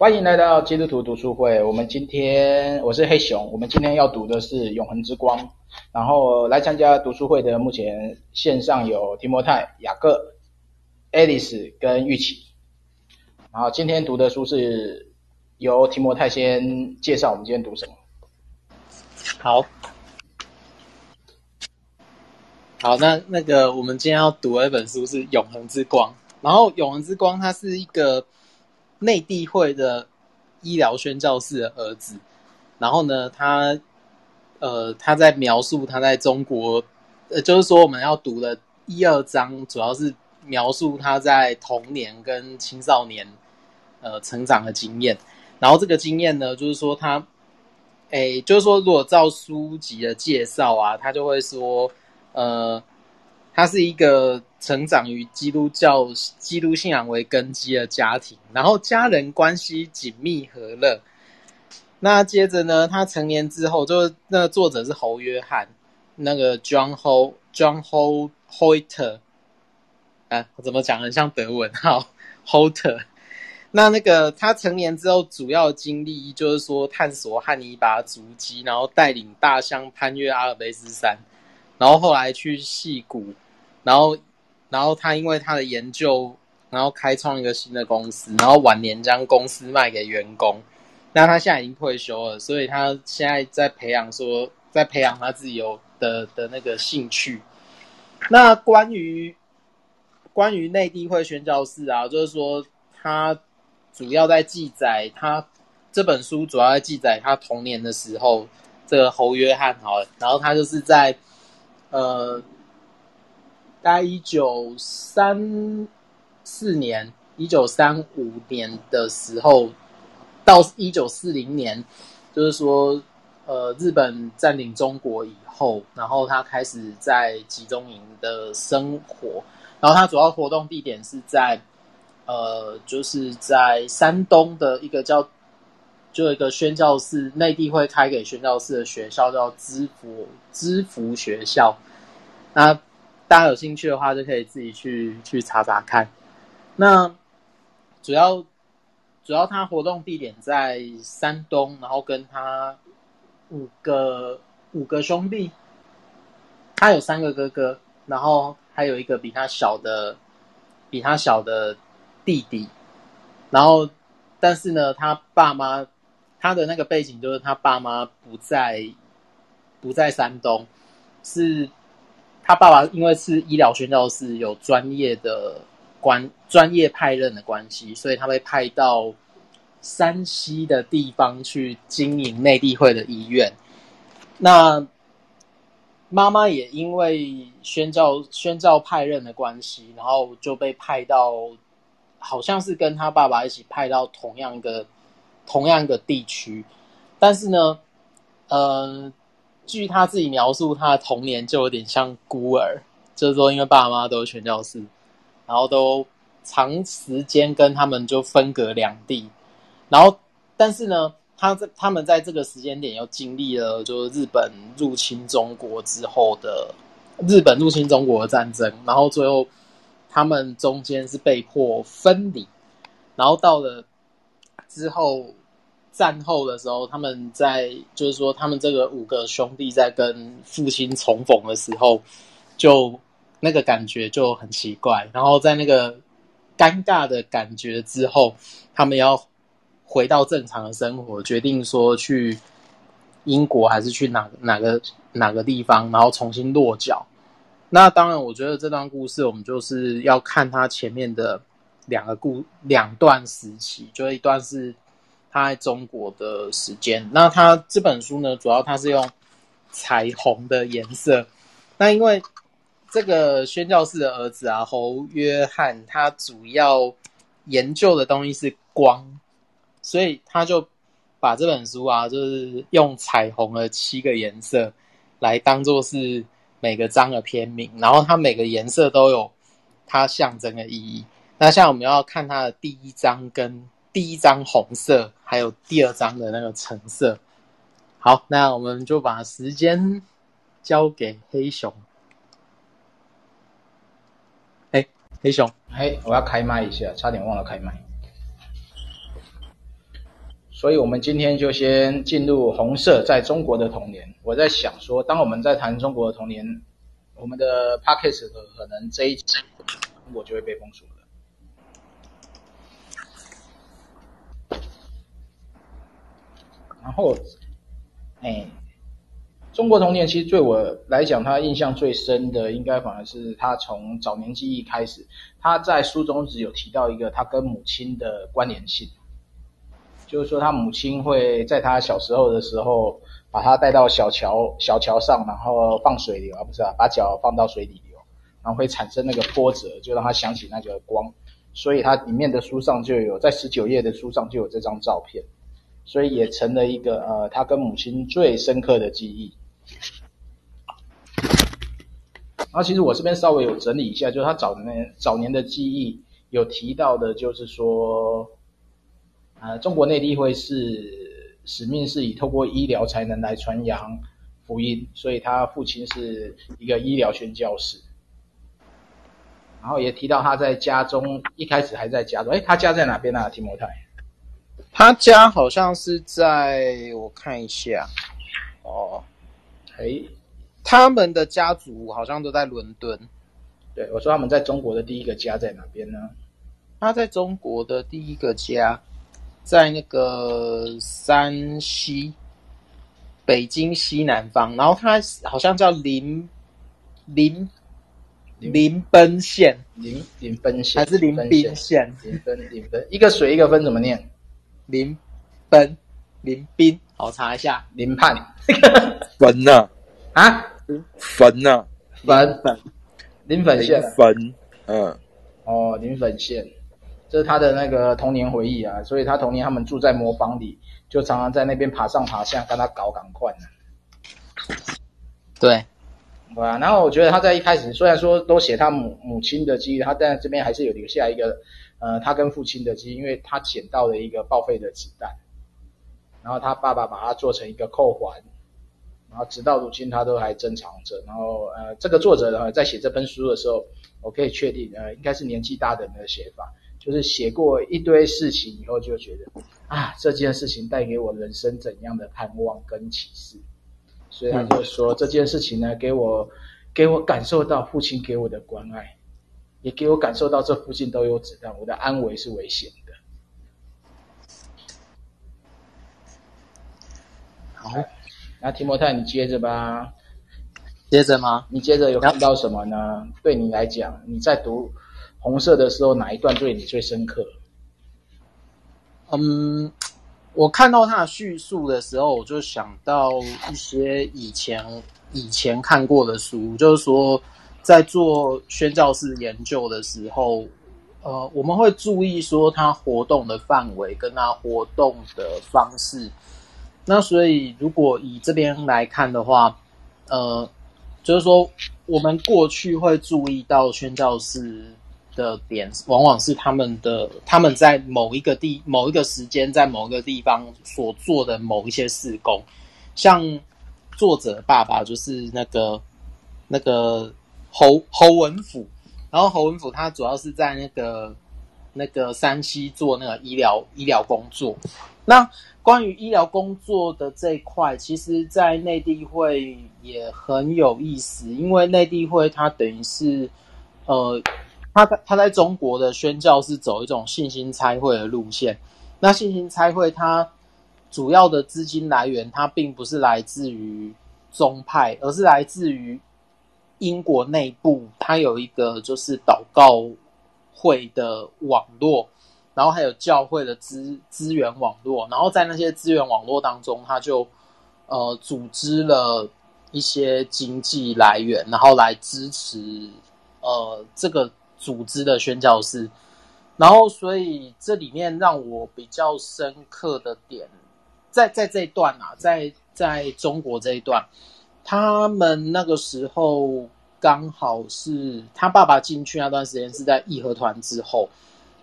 欢迎来到基督徒读书会。我们今天我是黑熊，我们今天要读的是《永恒之光》。然后来参加读书会的，目前线上有提摩太、雅各、Alice 跟玉琪。然后今天读的书是由提摩太先介绍，我们今天读什么？好，好，那那个我们今天要读的一本书是《永恒之光》。然后《永恒之光》它是一个。内地会的医疗宣教士的儿子，然后呢，他呃，他在描述他在中国，呃，就是说我们要读的一二章，主要是描述他在童年跟青少年呃成长的经验。然后这个经验呢，就是说他，诶，就是说如果照书籍的介绍啊，他就会说，呃，他是一个。成长于基督教、基督信仰为根基的家庭，然后家人关系紧密和乐。那接着呢，他成年之后，就那作者是侯约翰，那个 John Ho John Ho Hoiter，啊，怎么讲很像德文哈，Hoiter。那那个他成年之后，主要经历就是说探索汉尼拔足迹，然后带领大象攀越阿尔卑斯山，然后后来去戏谷，然后。然后他因为他的研究，然后开创一个新的公司，然后晚年将公司卖给员工。那他现在已经退休了，所以他现在在培养说，在培养他自己有的的那个兴趣。那关于关于内地会宣教士啊，就是说他主要在记载他这本书主要在记载他童年的时候，这个侯约翰好，然后他就是在呃。大概一九三四年、一九三五年的时候，到一九四零年，就是说，呃，日本占领中国以后，然后他开始在集中营的生活，然后他主要活动地点是在，呃，就是在山东的一个叫，就有一个宣教士，内地会开给宣教士的学校，叫知福知福学校，那。大家有兴趣的话，就可以自己去去查查看。那主要主要他活动地点在山东，然后跟他五个五个兄弟，他有三个哥哥，然后还有一个比他小的比他小的弟弟。然后，但是呢，他爸妈他的那个背景就是他爸妈不在不在山东，是。他爸爸因为是医疗宣教士，有专业的关专业派任的关系，所以他被派到山西的地方去经营内地会的医院。那妈妈也因为宣教宣教派任的关系，然后就被派到，好像是跟他爸爸一起派到同样一个同样一个地区，但是呢，呃。据他自己描述，他的童年就有点像孤儿，就是说，因为爸妈都是全教士，然后都长时间跟他们就分隔两地。然后，但是呢，他在他们在这个时间点又经历了，就是日本入侵中国之后的日本入侵中国的战争，然后最后他们中间是被迫分离，然后到了之后。战后的时候，他们在就是说，他们这个五个兄弟在跟父亲重逢的时候，就那个感觉就很奇怪。然后在那个尴尬的感觉之后，他们要回到正常的生活，决定说去英国还是去哪哪个哪个地方，然后重新落脚。那当然，我觉得这段故事我们就是要看他前面的两个故两段时期，就一段是。他在中国的时间，那他这本书呢，主要他是用彩虹的颜色。那因为这个宣教士的儿子啊，侯约翰，他主要研究的东西是光，所以他就把这本书啊，就是用彩虹的七个颜色来当做是每个章的篇名，然后它每个颜色都有它象征的意义。那像我们要看它的第一章跟。第一张红色，还有第二张的那个橙色。好，那我们就把时间交给黑熊。哎，黑熊，嘿，我要开麦一下，差点忘了开麦。所以我们今天就先进入红色在中国的童年。我在想说，当我们在谈中国的童年，我们的 Podcast 可能这一集我就会被封锁了。然后，哎，中国童年其实对我来讲，他印象最深的，应该反而是他从早年记忆开始。他在书中只有提到一个他跟母亲的关联性，就是说他母亲会在他小时候的时候，把他带到小桥小桥上，然后放水流啊，不是啊，把脚放到水里流，然后会产生那个波折，就让他想起那个光。所以他里面的书上就有，在十九页的书上就有这张照片。所以也成了一个呃，他跟母亲最深刻的记忆。然后其实我这边稍微有整理一下，就是他早年早年的记忆有提到的，就是说，呃，中国内地会是使命是以透过医疗才能来传扬福音，所以他父亲是一个医疗宣教士。然后也提到他在家中一开始还在家中，哎，他家在哪边啊？提摩太？他家好像是在，我看一下，哦，诶，他们的家族好像都在伦敦。对，我说他们在中国的第一个家在哪边呢？他在中国的第一个家，在那个山西，北京西南方。然后他好像叫临临临奔县，临临奔县还是临宾县？临奔临奔，一个水一个分怎么念？临奔，林斌，我查一下。林盼，粉呐啊，粉呐，粉粉，林粉县。粉，嗯，哦，林粉县，这是他的那个童年回忆啊。所以他童年他们住在磨坊里，就常常在那边爬上爬下，跟他搞赶快呢。对，对啊。然后我觉得他在一开始虽然说都写他母母亲的记忆，他在这边还是有留下一个。呃，他跟父亲的记忆，因为他捡到了一个报废的子弹，然后他爸爸把它做成一个扣环，然后直到如今他都还珍藏着。然后呃，这个作者呢，在写这本书的时候，我可以确定，呃，应该是年纪大的人的写法，就是写过一堆事情以后就觉得啊，这件事情带给我人生怎样的盼望跟启示，所以他就说、嗯、这件事情呢，给我给我感受到父亲给我的关爱。也给我感受到这附近都有子弹，我的安危是危险的。好，那提摩太，你接着吧。接着吗？你接着有看到什么呢？对你来讲，你在读红色的时候，哪一段对你最深刻？嗯，我看到他的叙述的时候，我就想到一些以前以前看过的书，就是说。在做宣教士研究的时候，呃，我们会注意说他活动的范围跟他活动的方式。那所以，如果以这边来看的话，呃，就是说我们过去会注意到宣教士的点，往往是他们的他们在某一个地某一个时间在某一个地方所做的某一些事工，像作者爸爸就是那个那个。侯侯文甫，然后侯文甫他主要是在那个那个山西做那个医疗医疗工作。那关于医疗工作的这一块，其实，在内地会也很有意思，因为内地会它等于是，呃，他在他在中国的宣教是走一种信心差会的路线。那信心差会它主要的资金来源，它并不是来自于宗派，而是来自于。英国内部，它有一个就是祷告会的网络，然后还有教会的资资源网络，然后在那些资源网络当中，它就呃组织了一些经济来源，然后来支持呃这个组织的宣教士。然后，所以这里面让我比较深刻的点，在在这一段啊，在在中国这一段。他们那个时候刚好是他爸爸进去那段时间是在义和团之后，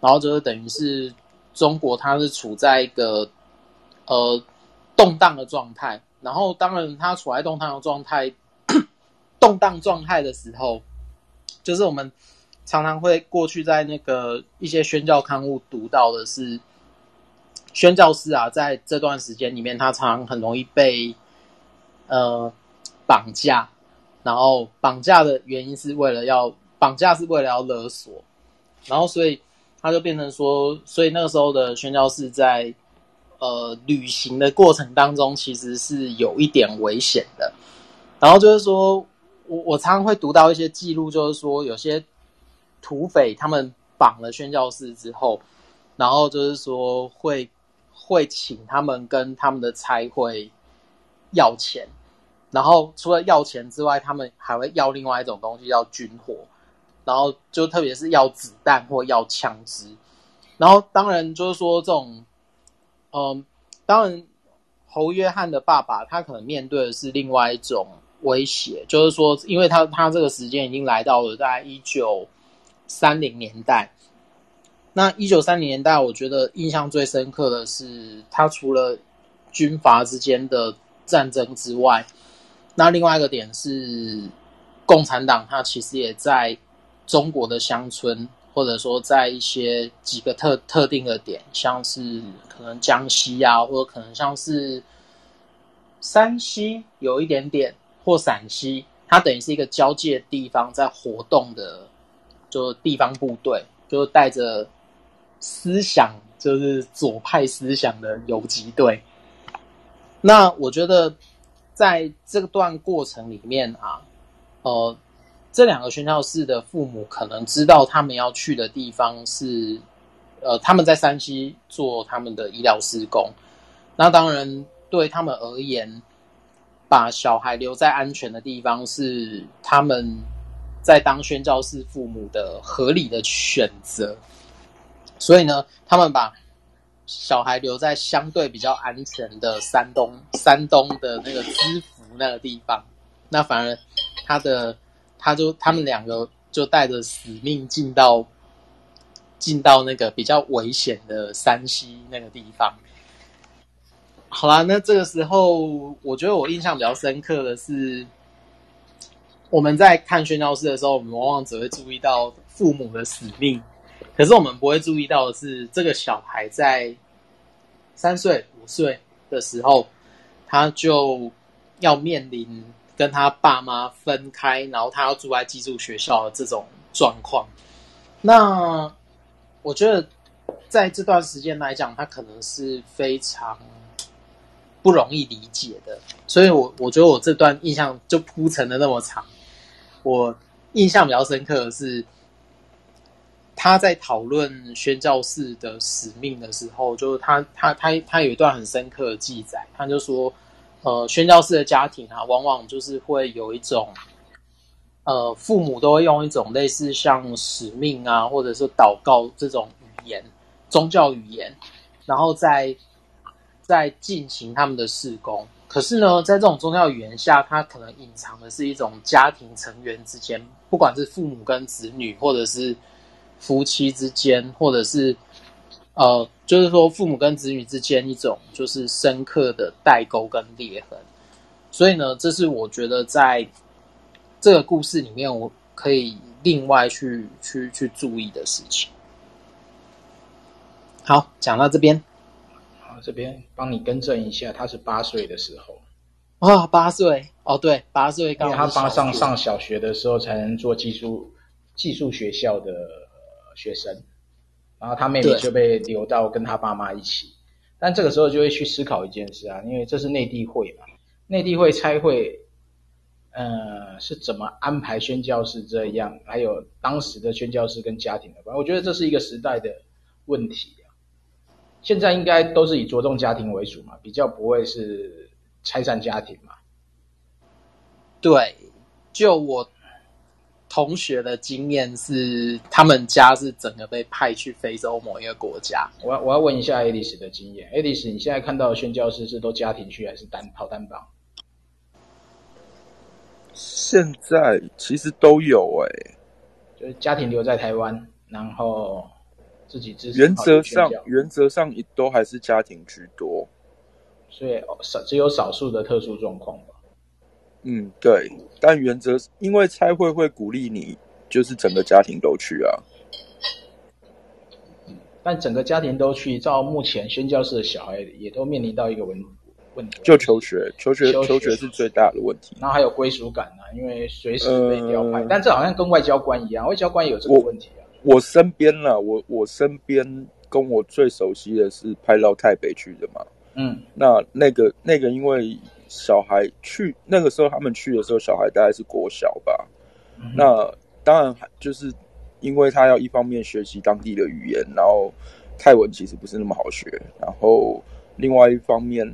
然后就是等于是中国，他是处在一个呃动荡的状态。然后当然他处在动荡的状态，动荡状态的时候，就是我们常常会过去在那个一些宣教刊物读到的是，宣教士啊，在这段时间里面，他常常很容易被呃绑架，然后绑架的原因是为了要绑架，是为了要勒索，然后所以他就变成说，所以那个时候的宣教士在呃旅行的过程当中，其实是有一点危险的。然后就是说我我常常会读到一些记录，就是说有些土匪他们绑了宣教士之后。然后就是说会会请他们跟他们的差会要钱，然后除了要钱之外，他们还会要另外一种东西叫军火，然后就特别是要子弹或要枪支。然后当然就是说这种，嗯，当然侯约翰的爸爸他可能面对的是另外一种威胁，就是说，因为他他这个时间已经来到了在一九三零年代。那一九三零年代，我觉得印象最深刻的是，他除了军阀之间的战争之外，那另外一个点是，共产党它其实也在中国的乡村，或者说在一些几个特特定的点，像是可能江西啊，或者可能像是山西有一点点，或陕西，它等于是一个交界地方，在活动的，就地方部队，就带着。思想就是左派思想的游击队。那我觉得在这段过程里面啊，呃，这两个宣教士的父母可能知道他们要去的地方是，呃，他们在山西做他们的医疗施工。那当然对他们而言，把小孩留在安全的地方是他们在当宣教士父母的合理的选择。所以呢，他们把小孩留在相对比较安全的山东，山东的那个知府那个地方。那反而他的，他就他们两个就带着使命进到进到那个比较危险的山西那个地方。好啦，那这个时候，我觉得我印象比较深刻的是，我们在看宣教士的时候，我们往往只会注意到父母的使命。可是我们不会注意到的是，这个小孩在三岁、五岁的时候，他就要面临跟他爸妈分开，然后他要住在寄宿学校的这种状况。那我觉得在这段时间来讲，他可能是非常不容易理解的。所以我我觉得我这段印象就铺陈的那么长，我印象比较深刻的是。他在讨论宣教士的使命的时候，就是他他他他有一段很深刻的记载，他就说，呃，宣教士的家庭啊，往往就是会有一种，呃，父母都会用一种类似像使命啊，或者是祷告这种语言，宗教语言，然后在在进行他们的事工。可是呢，在这种宗教语言下，他可能隐藏的是一种家庭成员之间，不管是父母跟子女，或者是。夫妻之间，或者是呃，就是说父母跟子女之间一种就是深刻的代沟跟裂痕。所以呢，这是我觉得在这个故事里面，我可以另外去去去注意的事情。好，讲到这边，好，这边帮你更正一下，他是八岁的时候。啊，八岁哦，对，八岁刚，因为他八上上小学的时候才能做寄宿寄宿学校的。学生，然后他妹妹就被留到跟他爸妈一起，但这个时候就会去思考一件事啊，因为这是内地会嘛，内地会拆会，呃，是怎么安排宣教士这样，还有当时的宣教士跟家庭的关系，我觉得这是一个时代的问题啊。现在应该都是以着重家庭为主嘛，比较不会是拆散家庭嘛。对，就我。同学的经验是，他们家是整个被派去非洲某一个国家。我要我要问一下 Alice 的经验，，Alice，，你现在看到的宣教士是都家庭去还是单跑单帮？现在其实都有哎、欸，就是家庭留在台湾，然后自己支持。原则上原则上都还是家庭居多，所以少只有少数的特殊状况吧。嗯，对，但原则因为差会会鼓励你，就是整个家庭都去啊。但整个家庭都去，照目前宣教士的小孩也都面临到一个问问题，就求学，求学，求学，是最大的问题。然后还有归属感啊，因为随时被调派，呃、但这好像跟外交官一样，外交官也有这个问题啊。我，我身边啦，我我身边跟我最熟悉的是派到台北去的嘛。嗯，那那个那个，因为小孩去那个时候，他们去的时候，小孩大概是国小吧。嗯、那当然就是因为他要一方面学习当地的语言，然后泰文其实不是那么好学，然后另外一方面，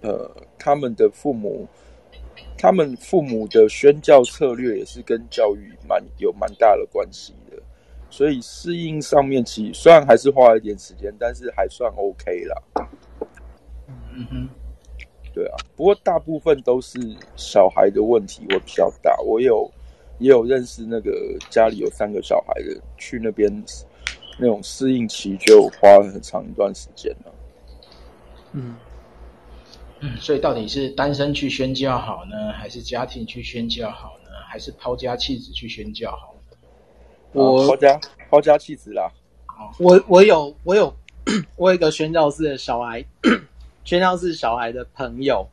呃，他们的父母，他们父母的宣教策略也是跟教育蛮有蛮大的关系的，所以适应上面其实虽然还是花了一点时间，但是还算 OK 啦。嗯哼，对啊，不过大部分都是小孩的问题会比较大。我有也有认识那个家里有三个小孩的，去那边那种适应期就花了很长一段时间了。嗯嗯，所以到底是单身去宣教好呢，还是家庭去宣教好呢，还是抛家弃子去宣教好呢？我抛家抛家弃子啦。我我有我有我有一个宣教士的小孩。宣教士小孩的朋友，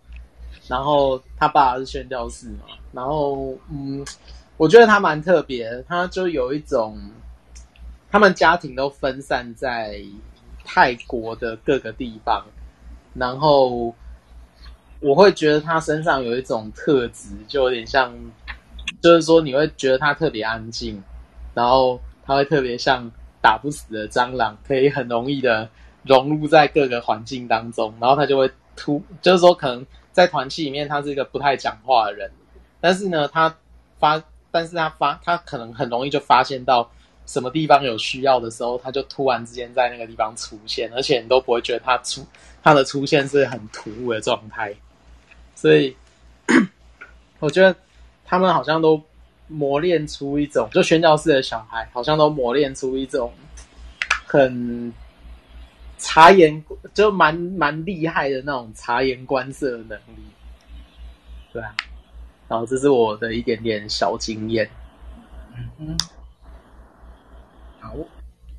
然后他爸是宣教士嘛，然后嗯，我觉得他蛮特别，他就有一种，他们家庭都分散在泰国的各个地方，然后我会觉得他身上有一种特质，就有点像，就是说你会觉得他特别安静，然后他会特别像打不死的蟑螂，可以很容易的。融入在各个环境当中，然后他就会突，就是说可能在团契里面他是一个不太讲话的人，但是呢，他发，但是他发，他可能很容易就发现到什么地方有需要的时候，他就突然之间在那个地方出现，而且你都不会觉得他出他的出现是很突兀的状态，所以 我觉得他们好像都磨练出一种，就宣教士的小孩好像都磨练出一种很。察言就蛮蛮厉害的那种察言观色的能力，对啊，然后这是我的一点点小经验。嗯嗯，好，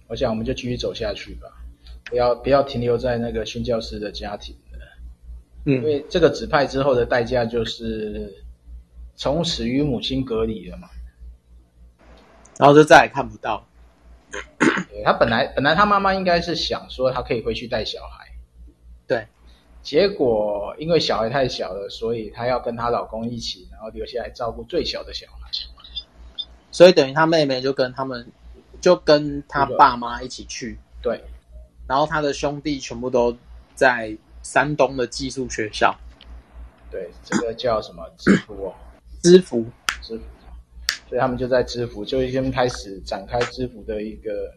我想我们就继续走下去吧，不要不要停留在那个宣教师的家庭了，嗯，因为这个指派之后的代价就是从此与母亲隔离了嘛，然后就再也看不到。对，他本来本来他妈妈应该是想说他可以回去带小孩，对，结果因为小孩太小了，所以她要跟她老公一起，然后留下来照顾最小的小孩，所以等于他妹妹就跟他们就跟他爸妈一起去，对，然后他的兄弟全部都在山东的寄宿学校，对，这个叫什么？支福哦，支福，支福。所以他们就在知府，就先开始展开知府的一个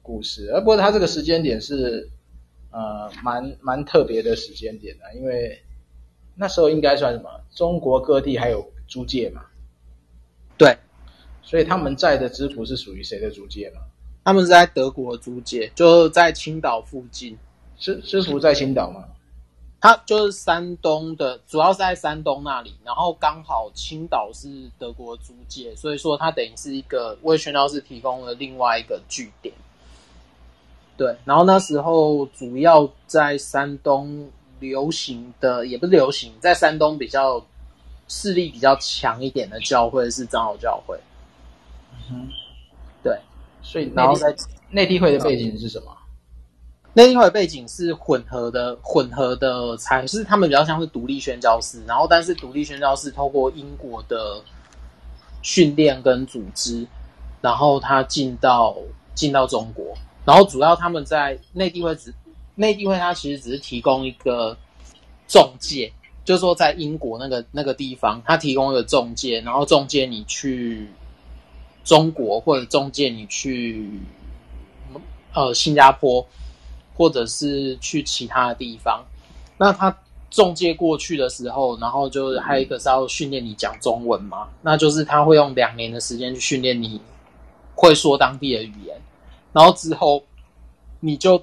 故事。而不过他这个时间点是，呃，蛮蛮特别的时间点的，因为那时候应该算什么？中国各地还有租界嘛？对。所以他们在的知府是属于谁的租界嘛？他们是在德国租界，就在青岛附近。知知府在青岛吗？他就是山东的，主要是在山东那里，然后刚好青岛是德国租界，所以说他等于是一个为宣教士提供了另外一个据点。对，然后那时候主要在山东流行的，也不是流行，在山东比较势力比较强一点的教会是长老教会。嗯，对，所以然后在内地会的背景是什么？内地会背景是混合的，混合的才是他们比较像是独立宣教士，然后但是独立宣教士透过英国的训练跟组织，然后他进到进到中国，然后主要他们在内地会只内地会他其实只是提供一个中介，就是说在英国那个那个地方，他提供一个中介，然后中介你去中国或者中介你去呃新加坡。或者是去其他的地方，那他中介过去的时候，然后就还有一个是要训练你讲中文嘛，那就是他会用两年的时间去训练你会说当地的语言，然后之后你就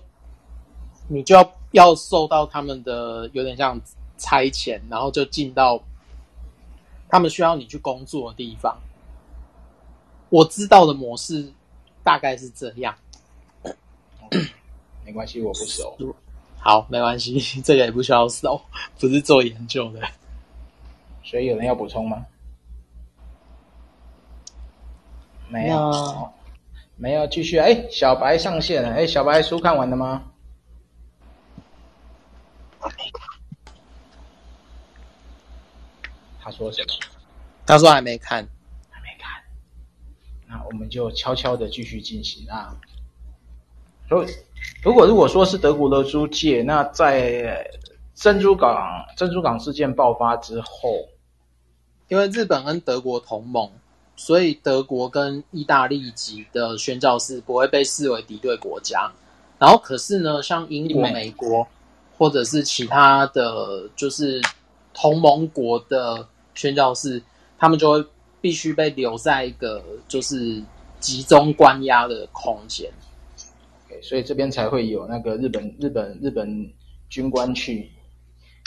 你就要要受到他们的有点像差遣，然后就进到他们需要你去工作的地方。我知道的模式大概是这样。没关系，我不熟。好，没关系，这个也不需要熟，不是做研究的。所以有人要补充吗？没有，啊、没有，继续。哎，小白上线了。哎，小白书看完了吗？还没看。他说什么？他说还没看，还没看。那我们就悄悄的继续进行啊。如如果如果说是德国的租界，那在珍珠港珍珠港事件爆发之后，因为日本跟德国同盟，所以德国跟意大利籍的宣教士不会被视为敌对国家。然后可是呢，像英国、美国或者是其他的就是同盟国的。宣教士，他们就会必须被留在一个就是集中关押的空间所以这边才会有那个日本日本日本军官去，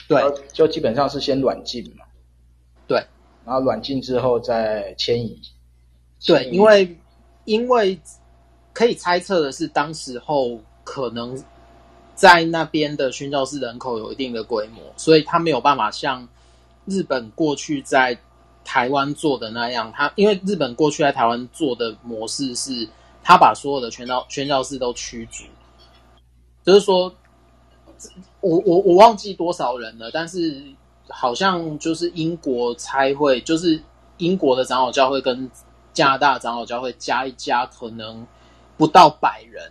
对，就基本上是先软禁嘛，对，然后软禁之后再迁移，对，因为因为可以猜测的是，当时候可能在那边的宣教士人口有一定的规模，所以他没有办法像。日本过去在台湾做的那样，他因为日本过去在台湾做的模式是，他把所有的宣教宣教士都驱逐，就是说，我我我忘记多少人了，但是好像就是英国差会，就是英国的长老教会跟加拿大长老教会加一加，可能不到百人。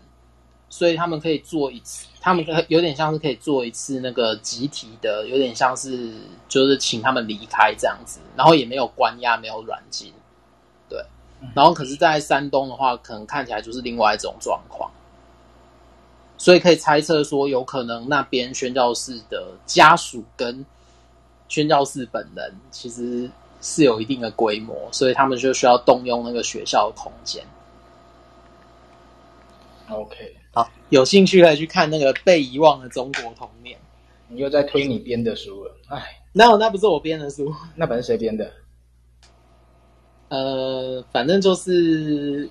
所以他们可以做一次，他们有点像是可以做一次那个集体的，有点像是就是请他们离开这样子，然后也没有关押，没有软禁，然后可是，在山东的话，可能看起来就是另外一种状况，所以可以猜测说，有可能那边宣教士的家属跟宣教士本人其实是有一定的规模，所以他们就需要动用那个学校的空间。OK。好，有兴趣可以去看那个被遗忘的中国童年。你又在推你编的书了，哎，那那不是我编的书，那本是谁编的？呃，反正就是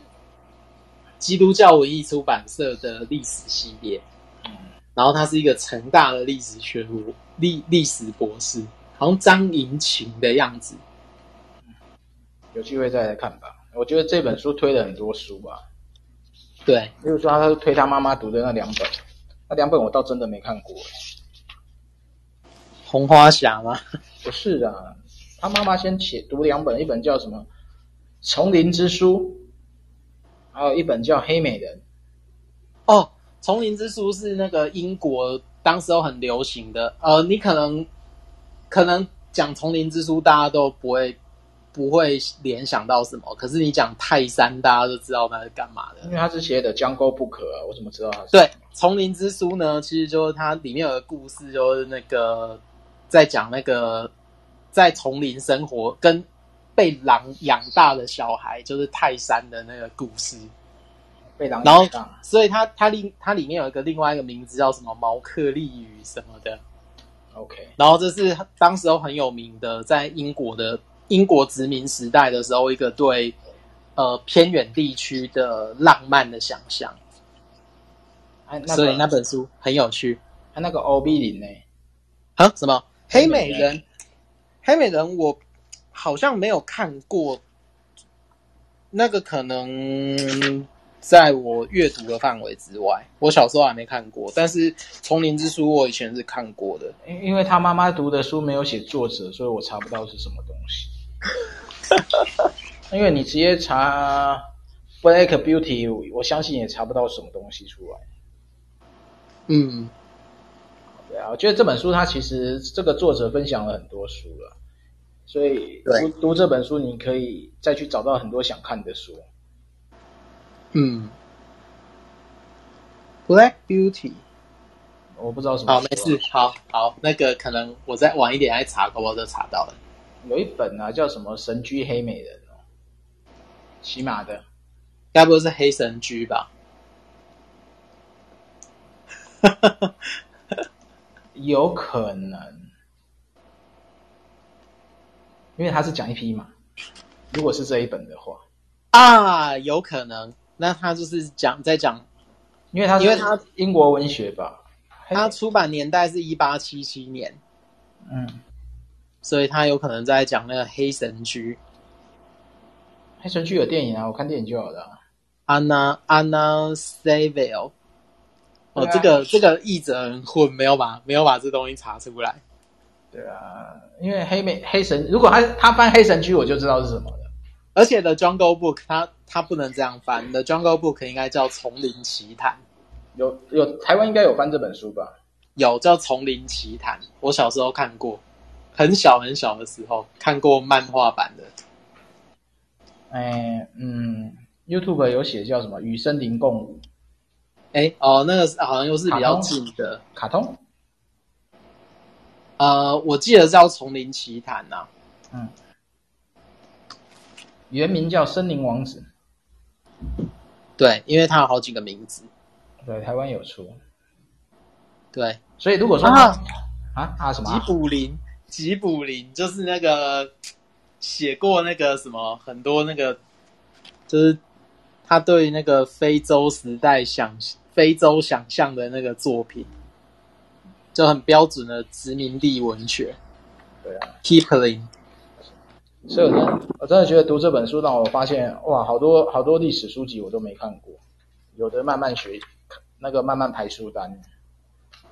基督教文艺出版社的历史系列。嗯，然后他是一个成大的历史学博历历史博士，好像张银琴的样子。有机会再来看吧。我觉得这本书推了很多书吧。对，比如说他推他妈妈读的那两本，那两本我倒真的没看过。红花侠吗？不是啊，他妈妈先写读两本，一本叫什么《丛林之书》，还有一本叫《黑美人》。哦，《丛林之书》是那个英国当时候很流行的。呃，你可能可能讲《丛林之书》，大家都不会。不会联想到什么，可是你讲泰山，大家都知道那是干嘛的，因为他是写的《Jungle Book》啊，我怎么知道他是？对，《丛林之书》呢，其实就是它里面有个故事，就是那个在讲那个在丛林生活跟被狼养大的小孩，就是泰山的那个故事。被狼养大，然后所以它它里它里面有一个另外一个名字叫什么毛克利语什么的。OK，然后这是当时候很有名的，在英国的。英国殖民时代的时候，一个对呃偏远地区的浪漫的想象，那个、所以那本书很有趣。还那个欧比林呢？啊？什么？黑美人？黑美人？我好像没有看过。那个可能在我阅读的范围之外，我小时候还没看过。但是《丛林之书》我以前是看过的。因因为他妈妈读的书没有写作者，所以我查不到是什么东西。因为你直接查 Black Beauty，我相信也查不到什么东西出来。嗯，对啊，我觉得这本书它其实这个作者分享了很多书了，所以读读这本书你可以再去找到很多想看的书。嗯，Black Beauty，我不知道什么。好，没事，好好，那个可能我再晚一点来查，可能我就查到了。有一本啊，叫什么《神驹黑美人》哦，骑马的，该不会是黑神驹吧？有可能，因为他是讲一匹马。如果是这一本的话，啊，有可能，那他就是讲在讲因为他因为他英国文学吧，他出版年代是一八七七年，嗯，所以他有可能在讲那个黑神驹。黑神驹有电影啊，我看电影就好了。Anna Anna Saville，哦，这个这个译者很混，没有把没有把这东西查出来。对啊，因为黑美黑神，如果他他翻黑神区，我就知道是什么了。而且 The Jungle Book，他他不能这样翻，The Jungle Book 应该叫《丛林奇谭》。有有台湾应该有翻这本书吧？有叫《丛林奇谭》，我小时候看过，很小很小的时候看过漫画版的。哎，嗯，YouTube 有写叫什么《与森林共舞》？哎，哦，那个好像又是比较近的卡通。呃，我记得叫《丛林奇谭》呐。嗯，原名叫《森林王子》。对，因为它有好几个名字。对，台湾有出。对，所以如果说啊啊，啊什么、啊？吉卜林，吉卜林就是那个。写过那个什么很多那个，就是他对那个非洲时代想非洲想象的那个作品，就很标准的殖民地文学。对啊，Kipling。所以我真的我真的觉得读这本书让我发现哇，好多好多历史书籍我都没看过，有的慢慢学，那个慢慢排书单。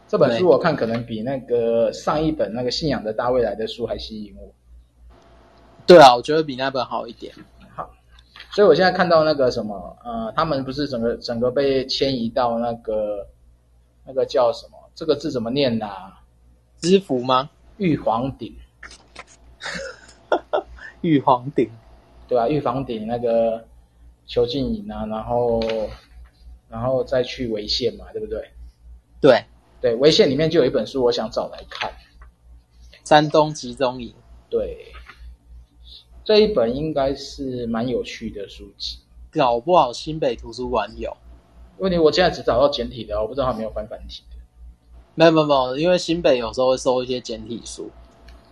这本书我看可能比那个上一本那个信仰的大未来的书还吸引我。对啊，我觉得比那本好一点。好，所以我现在看到那个什么，呃，他们不是整个整个被迁移到那个那个叫什么？这个字怎么念呢？知府吗？玉皇顶。玉皇顶，对啊，玉皇顶那个囚禁营啊，然后然后再去潍县嘛，对不对？对对，潍县里面就有一本书，我想找来看。山东集中营。对。这一本应该是蛮有趣的书籍，搞不好新北图书馆有。问题我现在只找到简体的，我不知道它没有翻繁体的。没有没有没有，因为新北有时候会收一些简体书。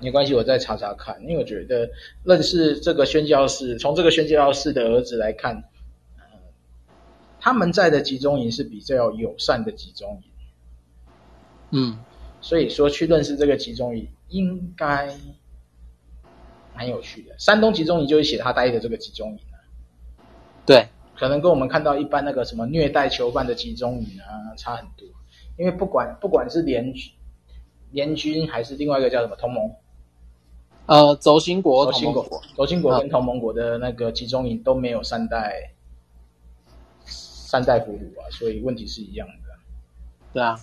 没关系，我再查查看。因为我觉得认识这个宣教士，从这个宣教士的儿子来看，呃，他们在的集中营是比较友善的集中营。嗯，所以说去认识这个集中营应该。蛮有趣的，山东集中营就是写他待的这个集中营啊。对，可能跟我们看到一般那个什么虐待囚犯的集中营啊差很多，因为不管不管是联军、联军还是另外一个叫什么同盟，呃，轴心国、轴心国、轴心国跟同盟国的那个集中营都没有善待善待俘虏啊，所以问题是一样的。对啊。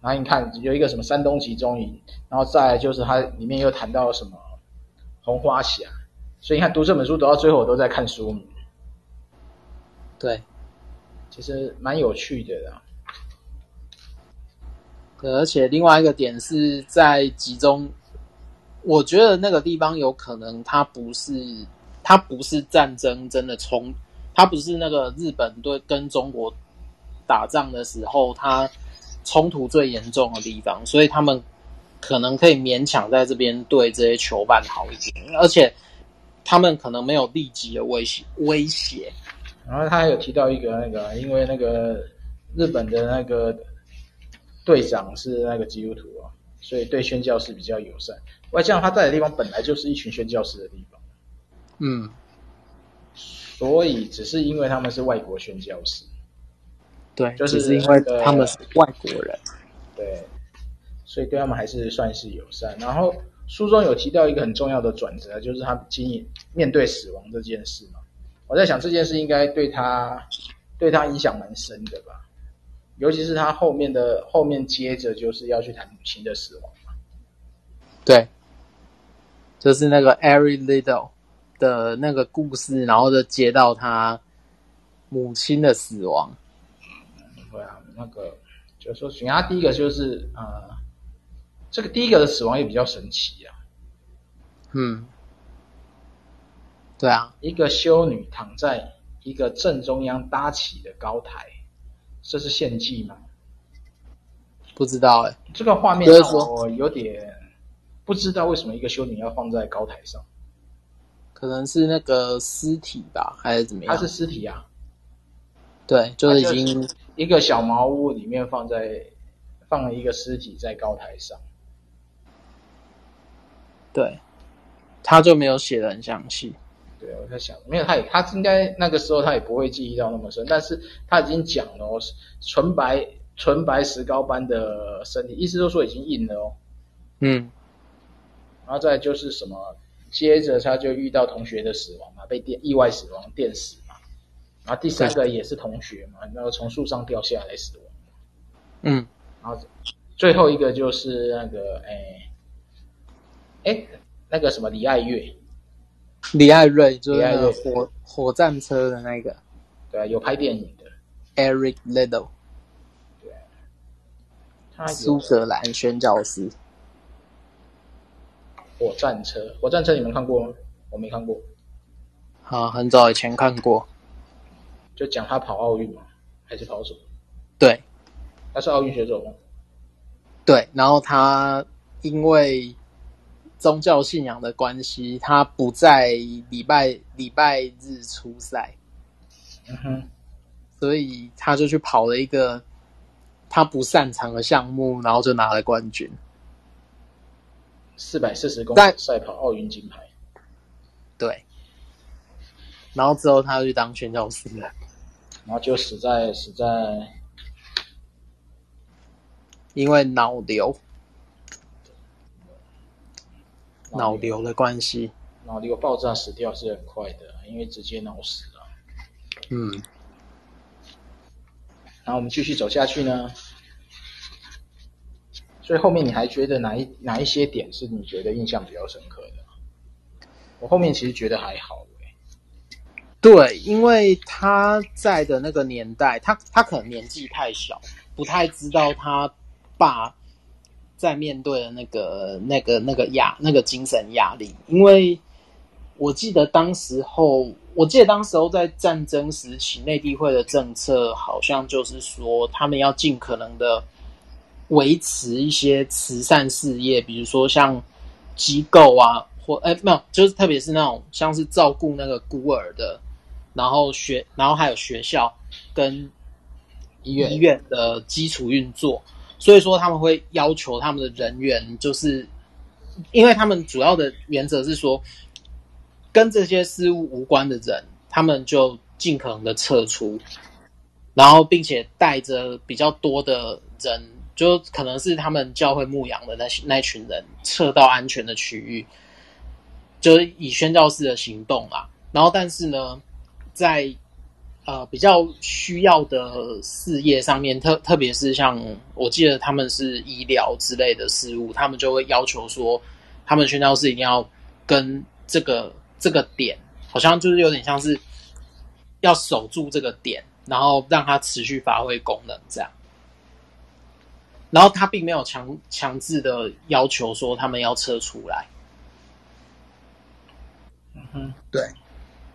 然后你看有一个什么山东集中营，然后再来就是它里面又谈到什么。红花峡，所以你看读这本书读到最后，我都在看书名。对，其实蛮有趣的啦。而且另外一个点是在集中，我觉得那个地方有可能它不是，它不是战争真的冲，它不是那个日本对跟中国打仗的时候，它冲突最严重的地方，所以他们。可能可以勉强在这边对这些囚犯好一点，而且他们可能没有立即的威胁威胁。然后他还有提到一个那个，因为那个日本的那个队长是那个基督徒啊，所以对宣教士比较友善。外加上他在的地方本来就是一群宣教士的地方，嗯，所以只是因为他们是外国宣教士，对，就是因为他们是外国人，对。所以对他们还是算是友善。然后书中有提到一个很重要的转折，就是他经营面对死亡这件事嘛。我在想这件事应该对他对他影响蛮深的吧，尤其是他后面的后面接着就是要去谈母亲的死亡嘛。对，就是那个 Every Liddell 的那个故事，然后就接到他母亲的死亡。嗯，对啊，那个就是说，选他第一个就是呃。这个第一个的死亡也比较神奇啊，嗯，对啊，一个修女躺在一个正中央搭起的高台，这是献祭吗？不知道哎、欸，这个画面让我有点不知道为什么一个修女要放在高台上，可能是那个尸体吧，还是怎么样？它是尸体啊，对，就是已经是一个小茅屋里面放在放了一个尸体在高台上。对，他就没有写的很详细。对，我在想，没有，他也他应该那个时候他也不会记忆到那么深，但是他已经讲了哦，纯白纯白石膏般的身体，意思就是说已经硬了哦。嗯，然后再就是什么，接着他就遇到同学的死亡嘛，被电意外死亡电死嘛，然后第三个也是同学嘛，然后从树上掉下来死亡。嗯，然后最后一个就是那个哎哎那个什么李爱月。李艾瑞就是那个火火战车的那个，对啊，有拍电影的 Eric Liddell，对，苏格兰宣教师。火战车，火战车你们看过吗？我没看过。好，很早以前看过。就讲他跑奥运嘛？还是跑什么？对，他是奥运选手吗？对，然后他因为。宗教信仰的关系，他不在礼拜礼拜日出赛，嗯哼，所以他就去跑了一个他不擅长的项目，然后就拿了冠军。四百四十公里赛跑奥运金牌，对。然后之后他就去当宣教师了，然后就死在死在，因为脑瘤。脑瘤的关系，脑瘤爆炸死掉是很快的，因为直接脑死了。嗯，然后我们继续走下去呢，所以后面你还觉得哪一哪一些点是你觉得印象比较深刻的？我后面其实觉得还好。对，因为他在的那个年代，他他可能年纪太小，不太知道他爸。在面对的那个、那个、那个压、那个精神压力，因为我记得当时候，我记得当时候在战争时期，内地会的政策好像就是说，他们要尽可能的维持一些慈善事业，比如说像机构啊，或哎没有，就是特别是那种像是照顾那个孤儿的，然后学，然后还有学校跟医院医院的基础运作。所以说他们会要求他们的人员，就是因为他们主要的原则是说，跟这些事务无关的人，他们就尽可能的撤出，然后并且带着比较多的人，就可能是他们教会牧羊的那那群人，撤到安全的区域，就是以宣教士的行动啊。然后但是呢，在呃，比较需要的事业上面，特特别是像我记得他们是医疗之类的事物，他们就会要求说，他们宣教士一定要跟这个这个点，好像就是有点像是要守住这个点，然后让它持续发挥功能这样。然后他并没有强强制的要求说他们要撤出来。嗯哼，对，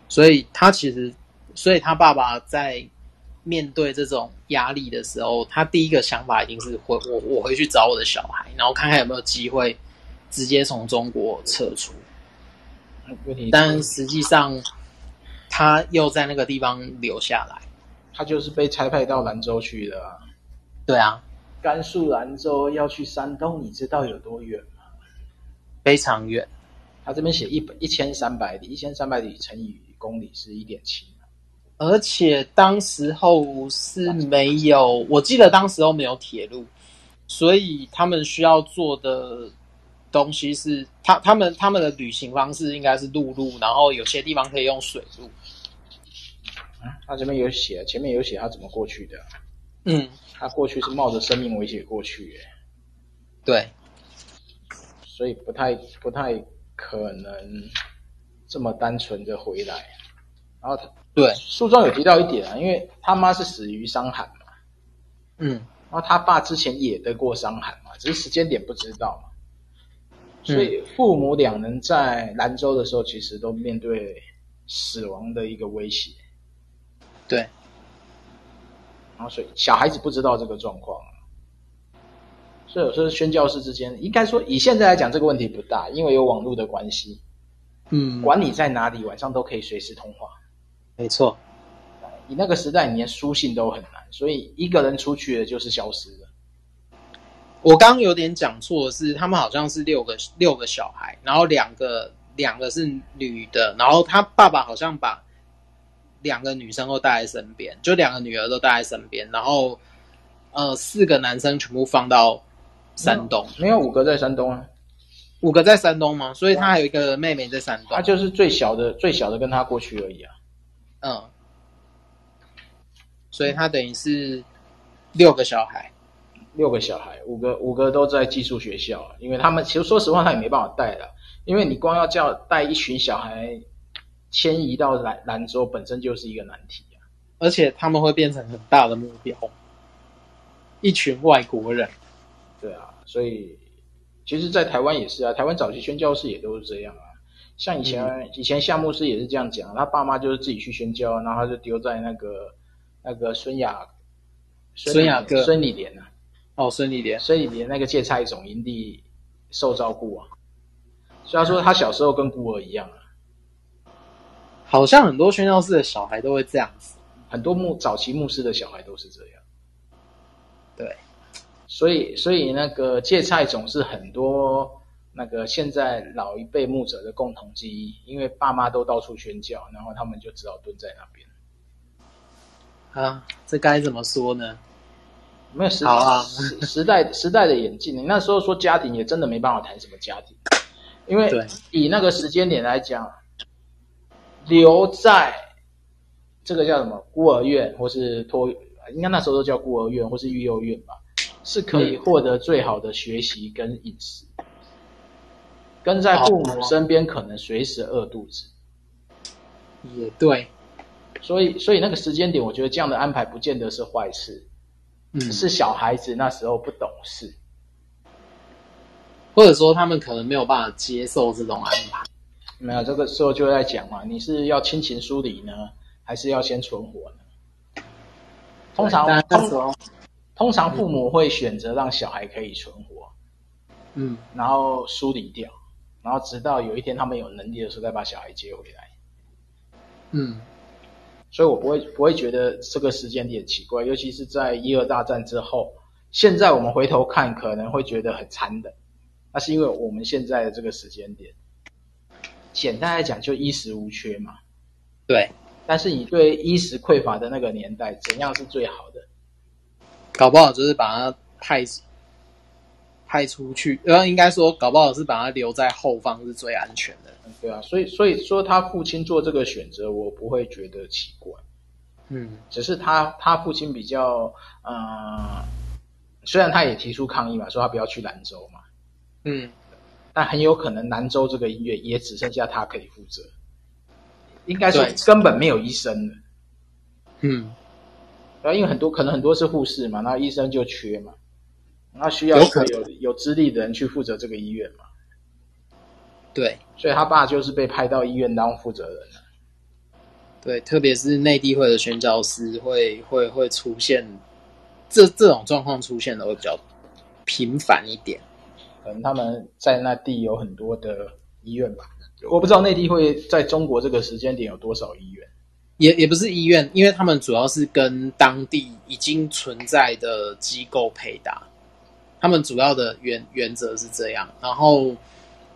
所以他其实。所以他爸爸在面对这种压力的时候，他第一个想法一定是回我，我回去找我的小孩，然后看看有没有机会直接从中国撤出。但实际上，他又在那个地方留下来。他就是被差派到兰州去的啊。对啊，甘肃兰州要去山东，你知道有多远吗？非常远。他这边写一百一千三百里，一千三百里乘以公里是一点七。而且当时候是没有，我记得当时候没有铁路，所以他们需要做的东西是，他他们他们的旅行方式应该是陆路，然后有些地方可以用水路。他这边有写，前面有写他怎么过去的。嗯，他过去是冒着生命危险过去，耶。对，所以不太不太可能这么单纯的回来，然后他。对，书中有提到一点啊，因为他妈是死于伤寒嘛，嗯，然后他爸之前也得过伤寒嘛，只是时间点不知道嘛，所以父母两人在兰州的时候，其实都面对死亡的一个威胁。对，然后所以小孩子不知道这个状况，所以有时候宣教士之间，应该说以现在来讲这个问题不大，因为有网络的关系，嗯，管你在哪里，晚上都可以随时通话。没错，你那个时代，你连书信都很难，所以一个人出去了就是消失了。我刚刚有点讲错的是，他们好像是六个六个小孩，然后两个两个是女的，然后他爸爸好像把两个女生都带在身边，就两个女儿都带在身边，然后呃四个男生全部放到山东，没有，没有五个在山东啊，五个在山东吗？所以他还有一个妹妹在山东，他就是最小的最小的跟他过去而已啊，嗯，所以他等于是六个小孩。六个小孩，五个五个都在寄宿学校，因为他们其实说实话，他也没办法带了，因为你光要叫带一群小孩迁移到兰兰州，本身就是一个难题啊。而且他们会变成很大的目标，一群外国人。对啊，所以其实，在台湾也是啊，台湾早期宣教士也都是这样啊。像以前、嗯、以前夏牧师也是这样讲，他爸妈就是自己去宣教，然后他就丢在那个那个孙雅孙雅哥孙礼莲啊。哦，孙礼莲，孙礼莲那个芥菜种营地受照顾啊，虽然说他小时候跟孤儿一样啊，好像很多宣教士的小孩都会这样子，很多牧早期牧师的小孩都是这样，对，所以所以那个芥菜种是很多那个现在老一辈牧者的共同记忆，因为爸妈都到处宣教，然后他们就只好蹲在那边。啊，这该怎么说呢？没有时好啊，时时代时代的演进，你那时候说家庭也真的没办法谈什么家庭，因为以那个时间点来讲，留在这个叫什么孤儿院或是托，应该那时候都叫孤儿院或是育幼院吧，是可以获得最好的学习跟饮食，跟在父母身边可能随时饿肚子。也对，所以所以那个时间点，我觉得这样的安排不见得是坏事。嗯，是小孩子那时候不懂事，或者说他们可能没有办法接受这种安排。没有，这个时候就在讲嘛，你是要亲情疏离呢，还是要先存活呢？通常通通常父母会选择让小孩可以存活，嗯，然后疏离掉，然后直到有一天他们有能力的时候再把小孩接回来，嗯。所以我不会不会觉得这个时间点奇怪，尤其是在一二大战之后，现在我们回头看可能会觉得很残忍，那是因为我们现在的这个时间点，简单来讲就衣食无缺嘛。对，但是你对衣食匮乏的那个年代，怎样是最好的？搞不好就是把它派派出去，然后应该说搞不好是把他留在后方是最安全的。对啊，所以所以说他父亲做这个选择，我不会觉得奇怪。嗯，只是他他父亲比较，呃，虽然他也提出抗议嘛，说他不要去兰州嘛，嗯，但很有可能兰州这个医院也只剩下他可以负责，应该说根本没有医生了。嗯，然后因为很多可能很多是护士嘛，然后医生就缺嘛，那需要有有有资历的人去负责这个医院嘛。对，所以他爸就是被派到医院当负责人了。对，特别是内地会的宣教师会会会出现这这种状况出现的会比较频繁一点。可能他们在那地有很多的医院吧，我不知道内地会在中国这个时间点有多少医院。也也不是医院，因为他们主要是跟当地已经存在的机构配搭。他们主要的原原则是这样，然后。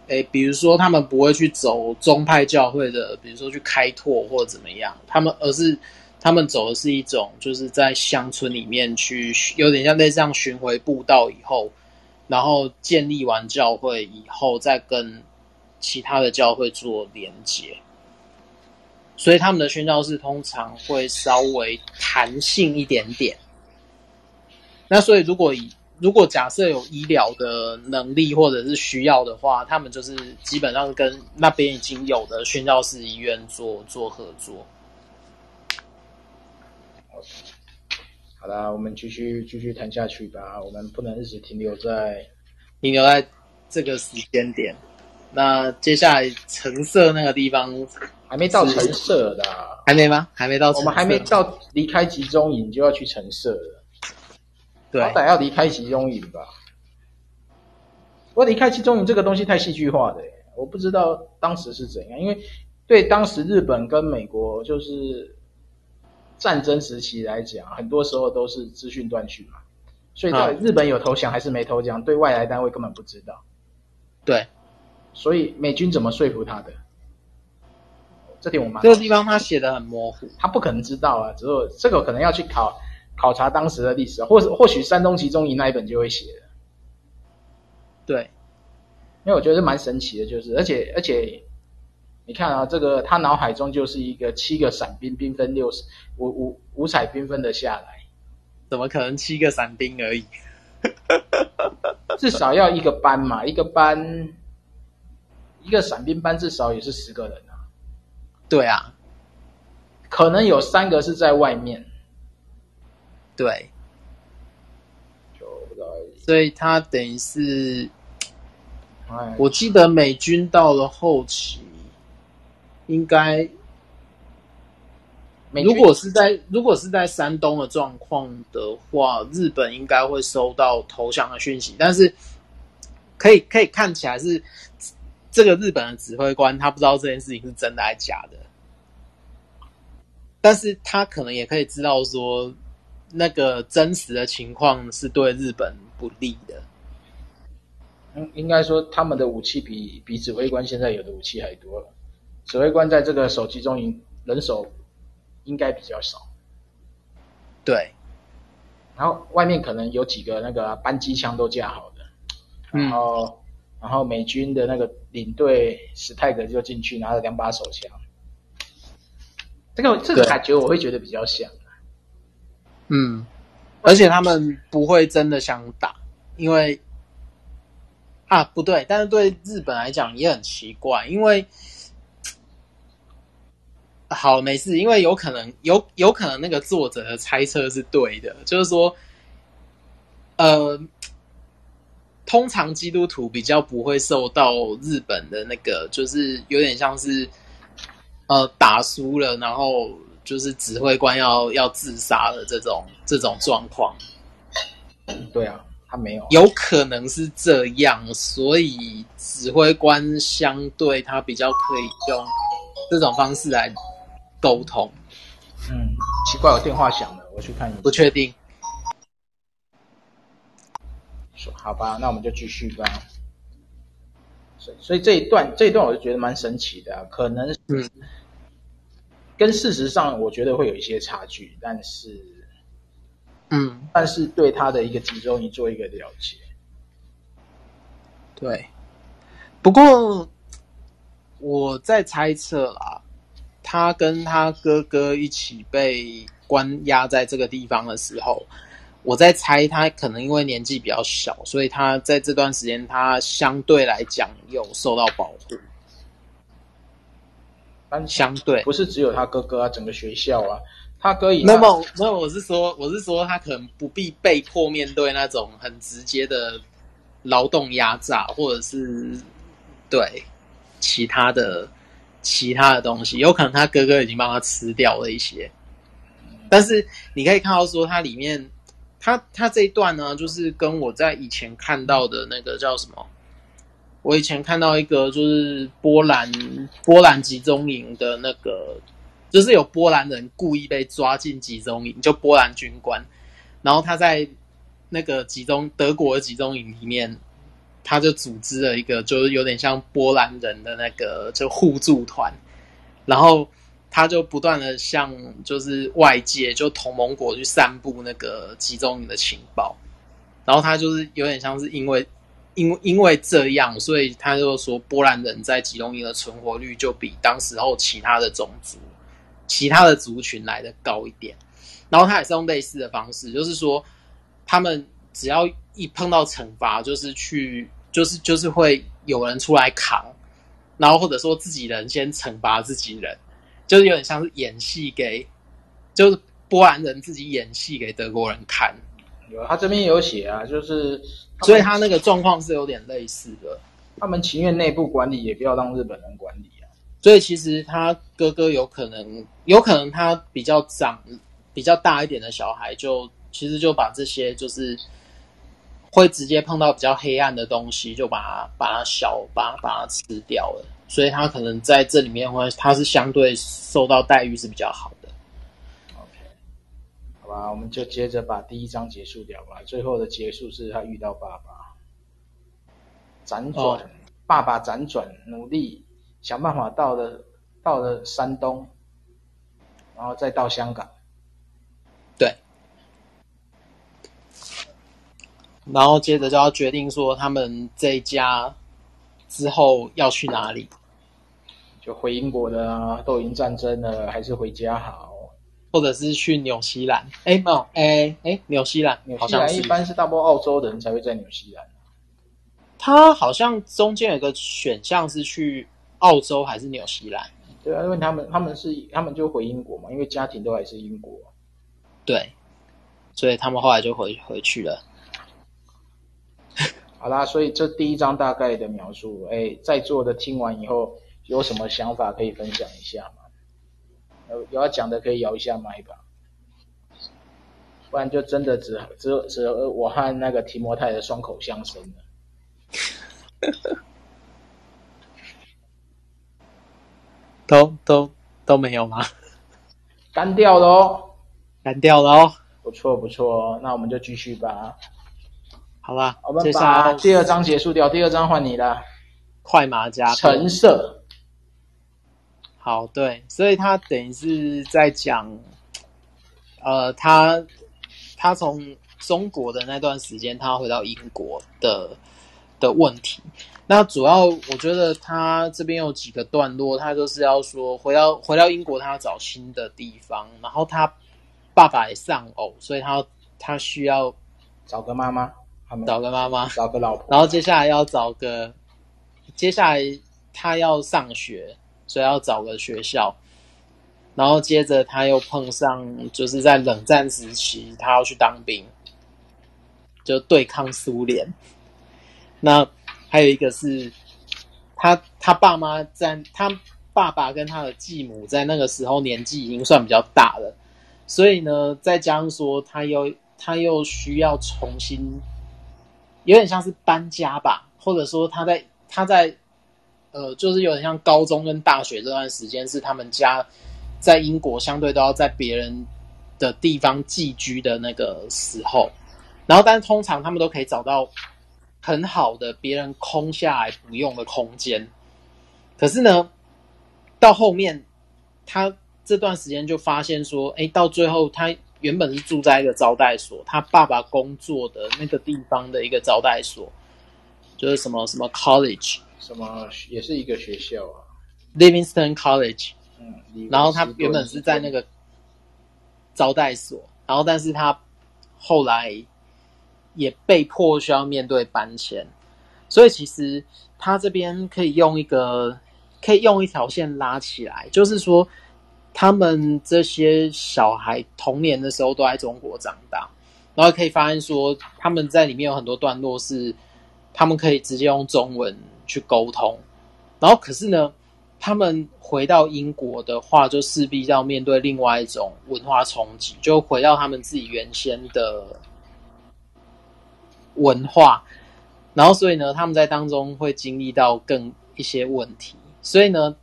诶，比如说他们不会去走宗派教会的，比如说去开拓或者怎么样，他们而是他们走的是一种，就是在乡村里面去，有点像类似像巡回布道以后，然后建立完教会以后，再跟其他的教会做连接，所以他们的宣教士通常会稍微弹性一点点。那所以如果以如果假设有医疗的能力或者是需要的话，他们就是基本上跟那边已经有的宣教士医院做做合作。好啦，我们继续继续谈下去吧。我们不能一直停留在停留在这个时间点。那接下来橙色那个地方还没到橙色的，还没吗？还没到，我们还没到离开集中营就要去橙色了。对，好歹要离开集中营吧。我离开集中营这个东西太戏剧化的，我不知道当时是怎样。因为对当时日本跟美国就是战争时期来讲，很多时候都是资讯断续嘛，所以到日本有投降还是没投降，对外来单位根本不知道。对，所以美军怎么说服他的？这点我蛮这个地方他写的很模糊，他不可能知道啊，只有这个可能要去考考察当时的历史，或是或许山东集中营那一本就会写了。对，因为我觉得蛮神奇的，就是而且而且。你看啊，这个他脑海中就是一个七个伞兵，兵分六十五五五彩缤纷的下来，怎么可能七个伞兵而已？至少要一个班嘛，一个班，一个伞兵班至少也是十个人啊。对啊，可能有三个是在外面。对，所以他等于是，我记得美军到了后期。应该，如果是在如果是在山东的状况的话，日本应该会收到投降的讯息，但是可以可以看起来是这个日本的指挥官他不知道这件事情是真的还是假的，但是他可能也可以知道说那个真实的情况是对日本不利的。嗯，应该说他们的武器比比指挥官现在有的武器还多了。指挥官在这个手机中营人手应该比较少，对。然后外面可能有几个那个扳机枪都架好的，然后、嗯、然后美军的那个领队史泰格就进去拿了两把手枪，这个这个感觉我会觉得比较像。嗯，而且他们不会真的想打，因为啊不对，但是对日本来讲也很奇怪，因为。好，没事，因为有可能有有可能那个作者的猜测是对的，就是说，呃，通常基督徒比较不会受到日本的那个，就是有点像是，呃，打输了，然后就是指挥官要要自杀的这种这种状况。对啊，他没有，有可能是这样，所以指挥官相对他比较可以用这种方式来。沟通，嗯，奇怪，我电话响了，我去看一下。不确定。说好吧，那我们就继续吧。所以，所以这一段，这一段我就觉得蛮神奇的啊，可能是跟事实上我觉得会有一些差距，但是，嗯，但是对他的一个集中，营做一个了解。对，不过我在猜测啦。他跟他哥哥一起被关押在这个地方的时候，我在猜他可能因为年纪比较小，所以他在这段时间他相对来讲有受到保护。但相对不是只有他哥哥啊，整个学校啊，他哥以那么那么我是说我是说他可能不必被迫面对那种很直接的劳动压榨，或者是对其他的。其他的东西，有可能他哥哥已经帮他吃掉了一些，但是你可以看到说，它里面，他他这一段呢，就是跟我在以前看到的那个叫什么，我以前看到一个就是波兰波兰集中营的那个，就是有波兰人故意被抓进集中营，就波兰军官，然后他在那个集中德国的集中营里面。他就组织了一个，就是有点像波兰人的那个就互助团，然后他就不断的向就是外界就同盟国去散布那个集中营的情报，然后他就是有点像是因为因因为这样，所以他就说波兰人在集中营的存活率就比当时候其他的种族、其他的族群来的高一点，然后他也是用类似的方式，就是说他们只要一碰到惩罚，就是去。就是就是会有人出来扛，然后或者说自己人先惩罚自己人，就是有点像是演戏给，就是波兰人自己演戏给德国人看。有他这边有写啊，就是所以他那个状况是有点类似的。他们情愿内部管理，也不要让日本人管理啊。所以其实他哥哥有可能，有可能他比较长、比较大一点的小孩就，就其实就把这些就是。会直接碰到比较黑暗的东西，就把它把它消，把它把它吃掉了。所以他可能在这里面会，他是相对受到待遇是比较好吧，我们就接着把第一章结束掉吧。最后的结束是他遇到爸爸，辗转，哦、爸爸辗转努力想办法到了到了山东，然后再到香港。对，然后接着就要决定说他们这一家之后要去哪里，就回英国的啊，都已经战争了，还是回家好。或者是去纽西兰？哎，没有，哎哎，纽西兰，纽西兰一般是大部分澳洲的人才会在纽西兰。他好像中间有个选项是去澳洲还是纽西兰？对啊，因为他们他们是他们就回英国嘛，因为家庭都还是英国。对，所以他们后来就回回去了。好啦，所以这第一章大概的描述，哎，在座的听完以后有什么想法可以分享一下吗？有有要讲的可以摇一下麦吧，不然就真的只只只我和那个提摩太的双口相声了。都都都没有吗？干掉了哦，干掉了哦。不错不错，那我们就继续吧。好吧，我们把第二章结束掉。第二章换你了，快马加鞭，橙色。好，对，所以他等于是在讲，呃，他他从中国的那段时间，他回到英国的的问题。那主要我觉得他这边有几个段落，他就是要说回到回到英国，他要找新的地方，然后他爸爸也丧偶，所以他他需要找个妈妈，找个妈妈，找个老婆，然后接下来要找个，接下来他要上学。所以要找个学校，然后接着他又碰上，就是在冷战时期，他要去当兵，就对抗苏联。那还有一个是，他他爸妈在，他爸爸跟他的继母在那个时候年纪已经算比较大了，所以呢，再加上说他又他又需要重新，有点像是搬家吧，或者说他在他在。呃，就是有点像高中跟大学这段时间，是他们家在英国相对都要在别人的地方寄居的那个时候。然后，但是通常他们都可以找到很好的别人空下来不用的空间。可是呢，到后面他这段时间就发现说，哎，到最后他原本是住在一个招待所，他爸爸工作的那个地方的一个招待所，就是什么什么 college。什么也是一个学校啊，Livingston College。嗯，然后他原本是在那个招待所，然后但是他后来也被迫需要面对搬迁，所以其实他这边可以用一个可以用一条线拉起来，就是说他们这些小孩童年的时候都在中国长大，然后可以发现说他们在里面有很多段落是他们可以直接用中文。去沟通，然后可是呢，他们回到英国的话，就势必要面对另外一种文化冲击，就回到他们自己原先的文化，然后所以呢，他们在当中会经历到更一些问题，所以呢，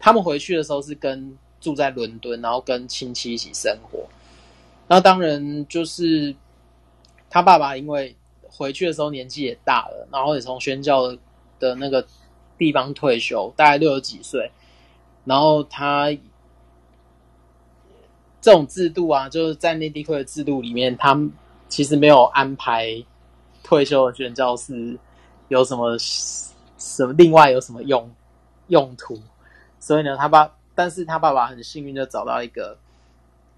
他们回去的时候是跟住在伦敦，然后跟亲戚一起生活，那当然就是他爸爸因为回去的时候年纪也大了，然后也从宣教的那个地方退休，大概六十几岁，然后他这种制度啊，就是在内地会的制度里面，他其实没有安排退休的宣教士有什么什么另外有什么用用途，所以呢，他爸，但是他爸爸很幸运就找到一个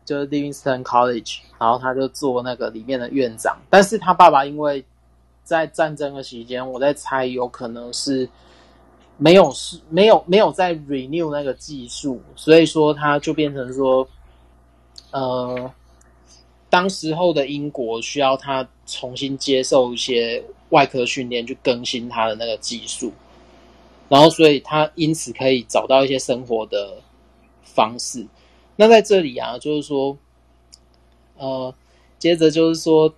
就是 Livingston College，然后他就做那个里面的院长，但是他爸爸因为。在战争的期间，我在猜有可能是没有是没有没有在 renew 那个技术，所以说他就变成说，呃，当时候的英国需要他重新接受一些外科训练，去更新他的那个技术，然后所以他因此可以找到一些生活的方式。那在这里啊，就是说，呃，接着就是说。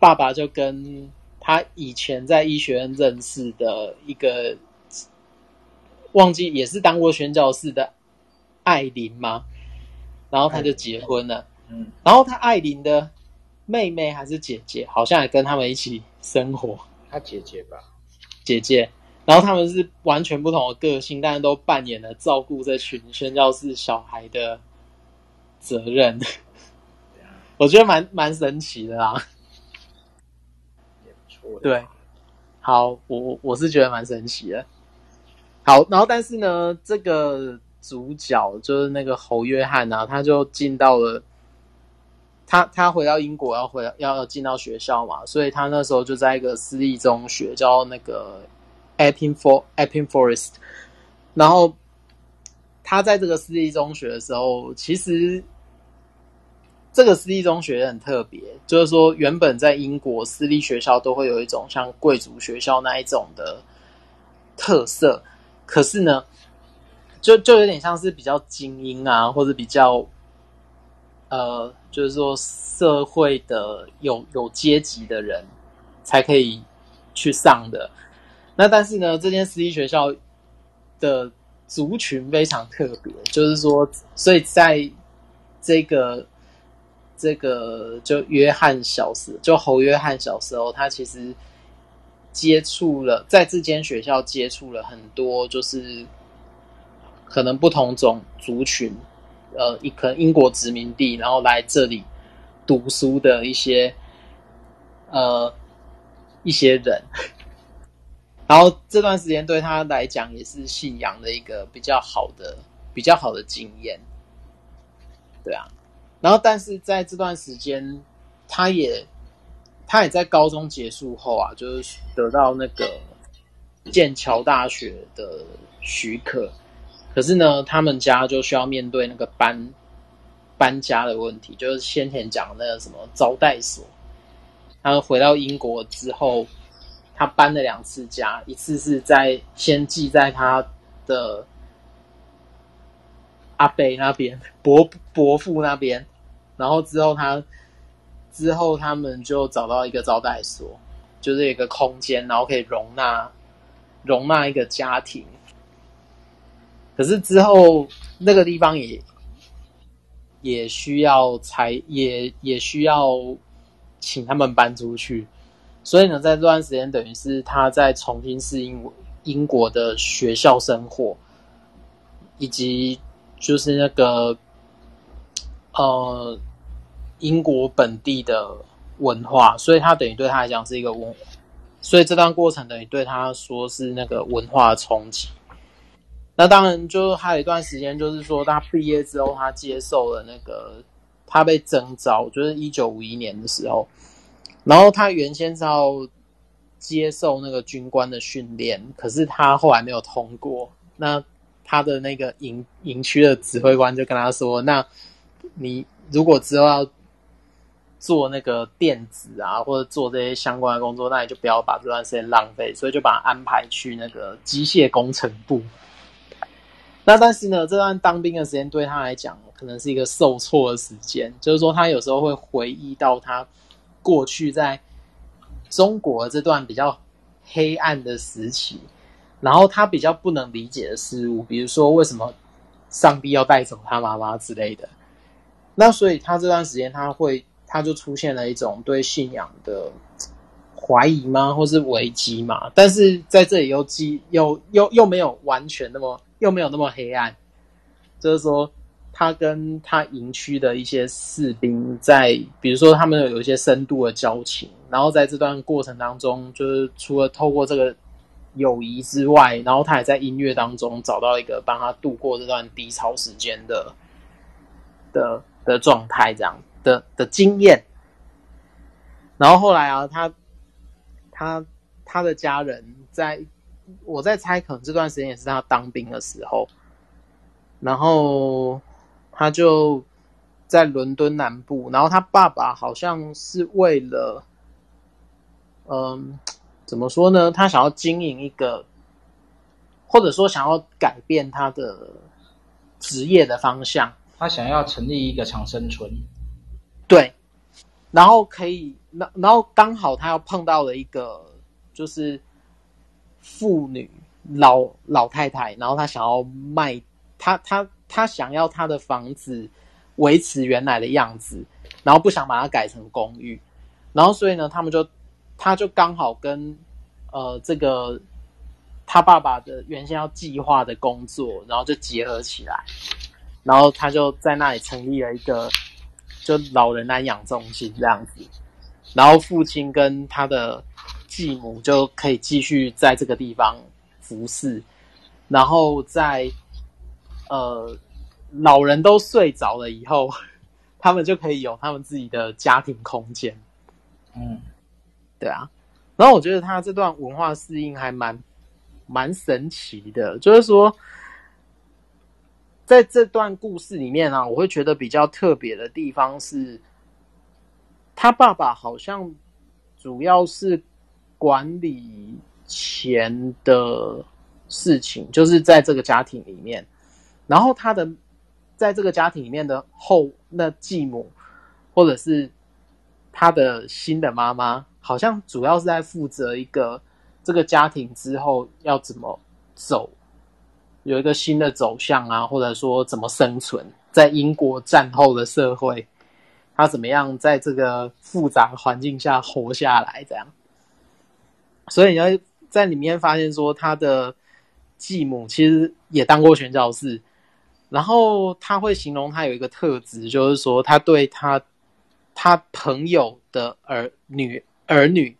爸爸就跟他以前在医学院认识的一个，忘记也是当过宣教士的艾琳吗？然后他就结婚了。嗯，然后他艾琳的妹妹还是姐姐，好像也跟他们一起生活。他姐姐吧，姐姐。然后他们是完全不同的个性，但是都扮演了照顾这群宣教士小孩的责任。我觉得蛮蛮神奇的啦。也不错。对，好，我我是觉得蛮神奇的。好，然后但是呢，这个主角就是那个侯约翰啊，他就进到了他他回到英国要回要要进到学校嘛，所以他那时候就在一个私立中学叫那个。Epping For Epping Forest，然后他在这个私立中学的时候，其实这个私立中学很特别，就是说原本在英国私立学校都会有一种像贵族学校那一种的特色，可是呢，就就有点像是比较精英啊，或者比较呃，就是说社会的有有阶级的人才可以去上的。那但是呢，这间私立学校的族群非常特别，就是说，所以在这个这个就约翰小时，就侯约翰小时候，他其实接触了在这间学校接触了很多，就是可能不同种族群，呃，一可能英国殖民地，然后来这里读书的一些呃一些人。然后这段时间对他来讲也是信仰的一个比较好的、比较好的经验，对啊。然后，但是在这段时间，他也他也在高中结束后啊，就是得到那个剑桥大学的许可。可是呢，他们家就需要面对那个搬搬家的问题，就是先前讲的那个什么招待所。他回到英国之后。他搬了两次家，一次是在先寄在他的阿伯那边，伯伯父那边，然后之后他之后他们就找到一个招待所，就是一个空间，然后可以容纳容纳一个家庭。可是之后那个地方也也需要才也也需要请他们搬出去。所以呢，在这段时间，等于是他在重新适应英国的学校生活，以及就是那个呃英国本地的文化。所以他等于对他来讲是一个文，所以这段过程等于对他说是那个文化的冲击。那当然，就还有一段时间，就是说他毕业之后，他接受了那个他被征召，就是一九五一年的时候。然后他原先是要接受那个军官的训练，可是他后来没有通过。那他的那个营营区的指挥官就跟他说：“那你如果之后要做那个电子啊，或者做这些相关的工作，那你就不要把这段时间浪费。”所以就把他安排去那个机械工程部。那但是呢，这段当兵的时间对他来讲，可能是一个受挫的时间。就是说，他有时候会回忆到他。过去在中国这段比较黑暗的时期，然后他比较不能理解的事物，比如说为什么上帝要带走他妈妈之类的。那所以他这段时间他会，他就出现了一种对信仰的怀疑吗，或是危机嘛？但是在这里又既又又又没有完全那么又没有那么黑暗，就是说。他跟他营区的一些士兵在，比如说他们有一些深度的交情，然后在这段过程当中，就是除了透过这个友谊之外，然后他也在音乐当中找到一个帮他度过这段低潮时间的的的状态，这样的的经验。然后后来啊，他他他的家人在，我在猜，可能这段时间也是他当兵的时候，然后。他就在伦敦南部，然后他爸爸好像是为了，嗯，怎么说呢？他想要经营一个，或者说想要改变他的职业的方向。他想要成立一个长生村，对，然后可以，然然后刚好他又碰到了一个，就是妇女老老太太，然后他想要卖他他。他他想要他的房子维持原来的样子，然后不想把它改成公寓，然后所以呢，他们就他就刚好跟呃这个他爸爸的原先要计划的工作，然后就结合起来，然后他就在那里成立了一个就老人安养中心这样子，然后父亲跟他的继母就可以继续在这个地方服侍，然后在呃。老人都睡着了以后，他们就可以有他们自己的家庭空间。嗯，对啊。然后我觉得他这段文化适应还蛮蛮神奇的，就是说，在这段故事里面啊，我会觉得比较特别的地方是，他爸爸好像主要是管理钱的事情，就是在这个家庭里面，然后他的。在这个家庭里面的后那继母，或者是他的新的妈妈，好像主要是在负责一个这个家庭之后要怎么走，有一个新的走向啊，或者说怎么生存在英国战后的社会，他怎么样在这个复杂环境下活下来，这样。所以你要在里面发现说，他的继母其实也当过宣教士。然后他会形容他有一个特质，就是说他对他他朋友的儿女儿女，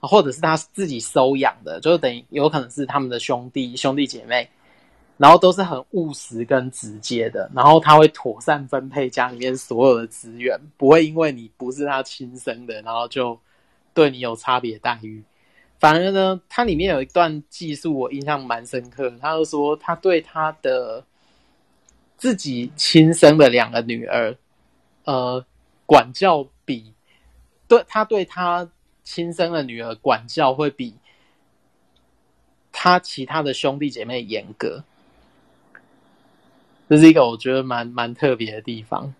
或者是他自己收养的，就等于有可能是他们的兄弟兄弟姐妹，然后都是很务实跟直接的。然后他会妥善分配家里面所有的资源，不会因为你不是他亲生的，然后就对你有差别待遇。反而呢，他里面有一段记述我印象蛮深刻，他就说他对他的。自己亲生的两个女儿，呃，管教比对他对他亲生的女儿管教会比他其他的兄弟姐妹严格，这是一个我觉得蛮蛮特别的地方。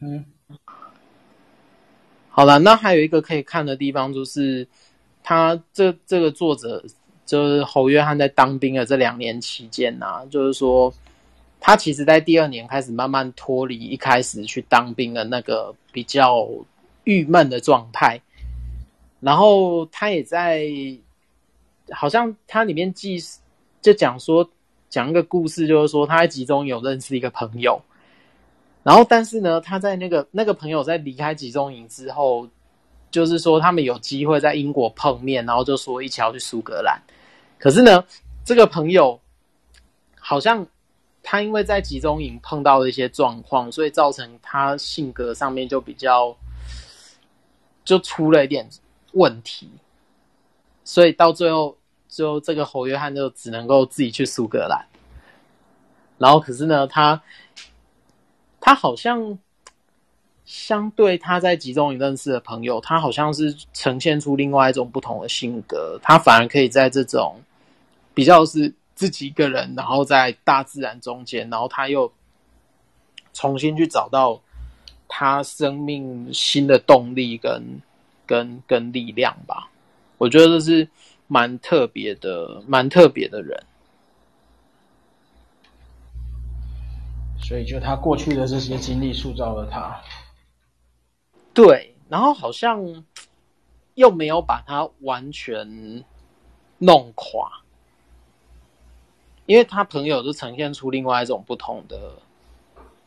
嗯，好了，那还有一个可以看的地方就是，他这这个作者就是侯约翰在当兵的这两年期间呐、啊，就是说。他其实，在第二年开始慢慢脱离一开始去当兵的那个比较郁闷的状态，然后他也在，好像他里面记就讲说讲一个故事，就是说他在集中营有认识一个朋友，然后但是呢，他在那个 那个朋友在离开集中营之后，就是说他们有机会在英国碰面，然后就说一起要去苏格兰，可是呢，这个朋友好像。他因为在集中营碰到了一些状况，所以造成他性格上面就比较就出了一点问题，所以到最后，最后这个侯约翰就只能够自己去苏格兰。然后，可是呢，他他好像相对他在集中营认识的朋友，他好像是呈现出另外一种不同的性格，他反而可以在这种比较是。自己一个人，然后在大自然中间，然后他又重新去找到他生命新的动力跟跟跟力量吧。我觉得这是蛮特别的，蛮特别的人。所以，就他过去的这些经历塑造了他。对，然后好像又没有把他完全弄垮。因为他朋友就呈现出另外一种不同的、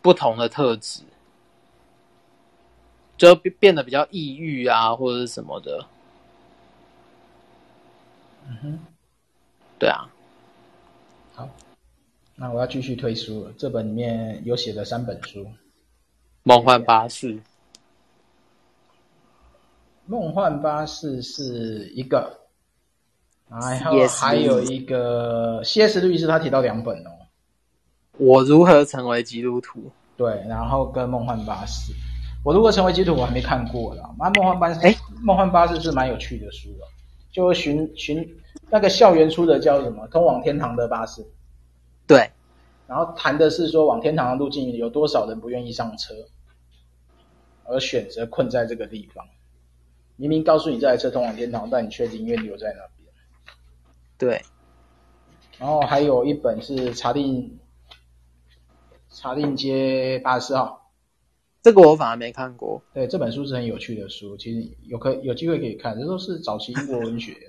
不同的特质，就变得比较抑郁啊，或者是什么的。嗯哼，对啊。好，那我要继续推书了。这本里面有写的三本书，《梦幻巴士》。梦幻巴士是一个。然后还有一个 C.S. 路易斯，他提到两本哦。我如何成为基督徒？对，然后跟梦幻巴士。我如何成为基督徒？我还没看过啦。那梦幻巴士，哎，梦幻巴士是蛮有趣的书的，就寻寻那个校园出的叫什么？通往天堂的巴士。对，然后谈的是说往天堂的路径有多少人不愿意上车，而选择困在这个地方。明明告诉你这台车通往天堂，但你却宁愿留在那边。对，然后还有一本是查定查令街八十四号，这个我反而没看过。对，这本书是很有趣的书，其实有可有机会可以看。这都是早期英国文学的。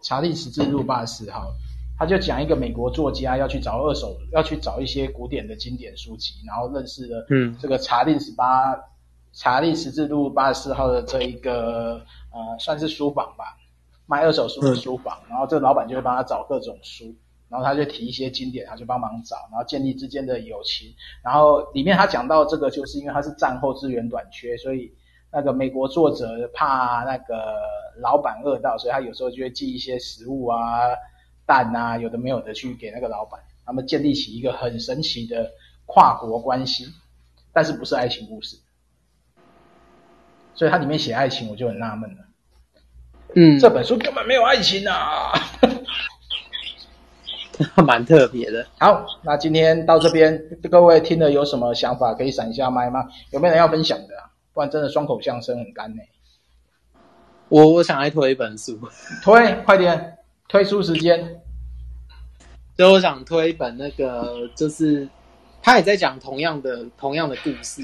查令十字路八十四号，他就讲一个美国作家要去找二手，要去找一些古典的经典书籍，然后认识了嗯这个查令十八查令十字路八十四号的这一个呃算是书房吧，卖二手书的书房。然后这个老板就会帮他找各种书，然后他就提一些经典，他就帮忙找，然后建立之间的友情。然后里面他讲到这个，就是因为他是战后资源短缺，所以。那个美国作者怕那个老板饿到，所以他有时候就会寄一些食物啊、蛋啊，有的没有的去给那个老板，他们建立起一个很神奇的跨国关系，但是不是爱情故事，所以它里面写爱情，我就很纳闷了。嗯，这本书根本没有爱情啊，蛮特别的。好，那今天到这边，各位听了有什么想法可以闪一下麦吗？有没有人要分享的？不然真的双口相声很干呢。我我想来推一本书，推快点，推书时间。就我想推一本那个，就是他也在讲同样的同样的故事，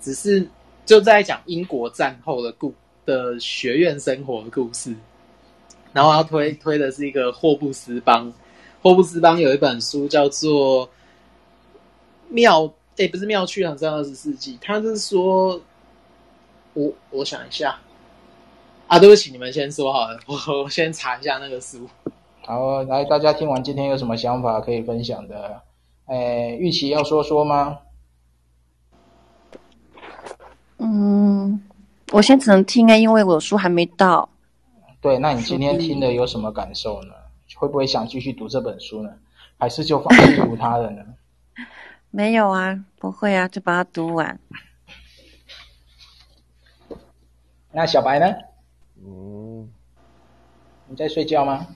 只是就在讲英国战后的故的学院生活的故事。然后要推推的是一个霍布斯邦，霍布斯邦有一本书叫做《妙》，诶，不是妙趣航向二十世纪，他是说。我我想一下，啊，对不起，你们先说好了，我我先查一下那个书。好，来，大家听完今天有什么想法可以分享的？哎，玉琪要说说吗？嗯，我先只能听啊，因为我书还没到。对，那你今天听的有什么感受呢？会不会想继续读这本书呢？还是就放弃读它了呢？没有啊，不会啊，就把它读完。那小白呢？嗯，你在睡觉吗？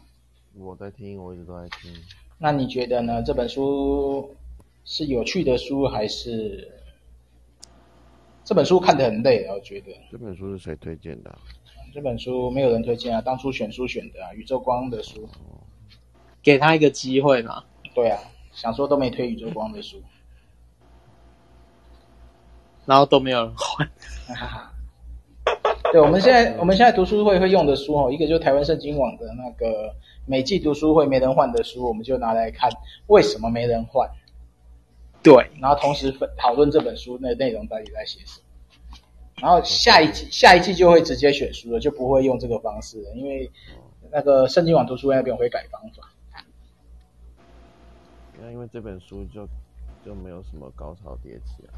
我在听，我一直都在听。那你觉得呢？这本书是有趣的书，还是这本书看得很累啊？我觉得这本书是谁推荐的？这本书没有人推荐啊，当初选书选的啊，宇宙光的书，给他一个机会嘛。对啊，想说都没推宇宙光的书，然后都没有人换。对，我们现在我们现在读书会会用的书哦，一个就是台湾圣经网的那个每季读书会没人换的书，我们就拿来看为什么没人换。对，然后同时分讨论这本书那内容到底在写什么。然后下一季下一季就会直接选书了，就不会用这个方式了，因为那个圣经网读书会那边会改方法。那因为这本书就就没有什么高潮迭起啊。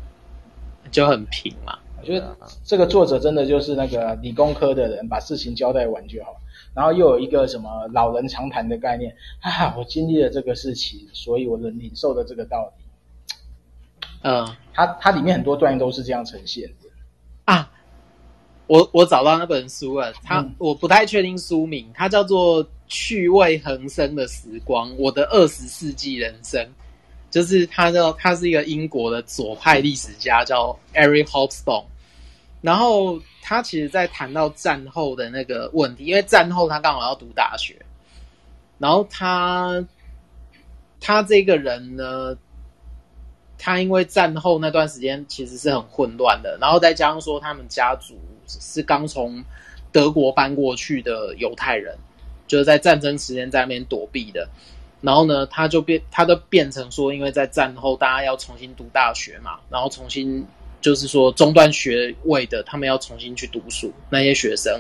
就很平嘛，我觉得这个作者真的就是那个理工科的人，把事情交代完就好。然后又有一个什么老人常谈的概念啊，我经历了这个事情，所以我能领受的这个道理。嗯，它它里面很多段都是这样呈现的啊。我我找到那本书了，它、嗯、我不太确定书名，它叫做《趣味横生的时光：我的二十世纪人生》。就是他叫他是一个英国的左派历史家，叫 Eric h o p s t o n e。然后他其实，在谈到战后的那个问题，因为战后他刚好要读大学。然后他他这个人呢，他因为战后那段时间其实是很混乱的，然后再加上说他们家族是刚从德国搬过去的犹太人，就是在战争时间在那边躲避的。然后呢，他就变，他都变成说，因为在战后大家要重新读大学嘛，然后重新就是说中断学位的，他们要重新去读书那些学生，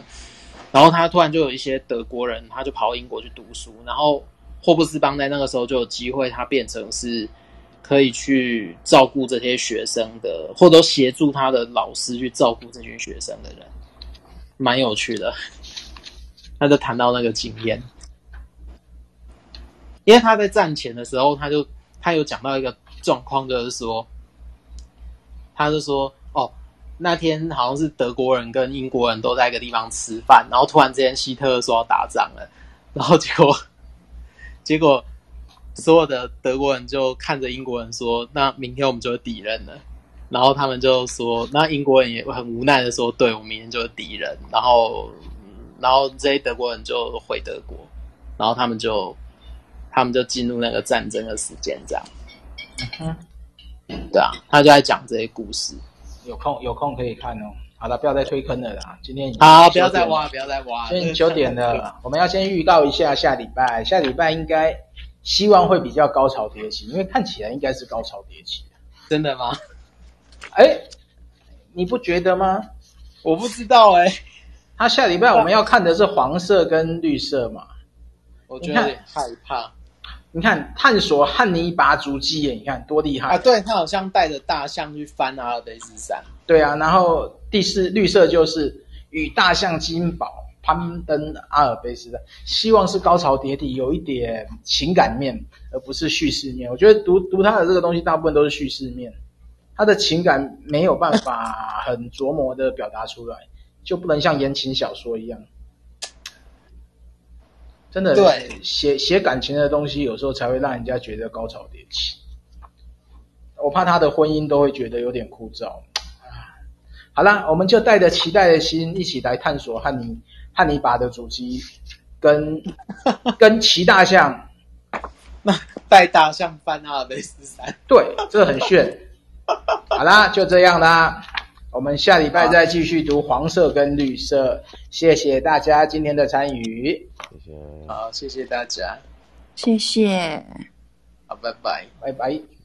然后他突然就有一些德国人，他就跑到英国去读书，然后霍布斯邦在那个时候就有机会，他变成是可以去照顾这些学生的，或者协助他的老师去照顾这群学生的人，蛮有趣的，他就谈到那个经验。因为他在战前的时候，他就他有讲到一个状况，就是说，他就说，哦，那天好像是德国人跟英国人都在一个地方吃饭，然后突然之间希特勒说要打仗了，然后结果 结果所有的德国人就看着英国人说，那明天我们就是敌人了，然后他们就说，那英国人也很无奈的说，对，我们明天就是敌人，然后然后这些德国人就回德国，然后他们就。他们就进入那个战争的时间，这样。嗯哼，对啊，他就在讲这些故事。有空有空可以看哦。好了，不要再推坑了啦。今天好，不要再挖，不要再挖。现在九点了，我们要先预告一下下礼拜。下礼拜应该希望会比较高潮迭起，因为看起来应该是高潮迭起。真的吗？哎，你不觉得吗？我不知道哎、欸。他下礼拜我们要看的是黄色跟绿色嘛？我觉得有点害怕。你看，探索汉尼拔足迹耶，你看多厉害啊！对，他好像带着大象去翻阿尔卑斯山。对啊，然后第四绿色就是与大象金宝攀登阿尔卑斯山，希望是高潮迭起，有一点情感面，而不是叙事面。我觉得读读他的这个东西，大部分都是叙事面，他的情感没有办法很琢磨的表达出来，就不能像言情小说一样。真的，对，写写感情的东西，有时候才会让人家觉得高潮迭起。我怕他的婚姻都会觉得有点枯燥。好了，我们就带着期待的心，一起来探索汉尼汉尼拔的主机，跟跟骑大象，那带大象翻阿尔卑斯山，对，这很炫。好啦，就这样啦。我们下礼拜再继续读黄色跟绿色，谢谢大家今天的参与，谢谢，好，谢谢大家，谢谢，好，拜拜，拜拜。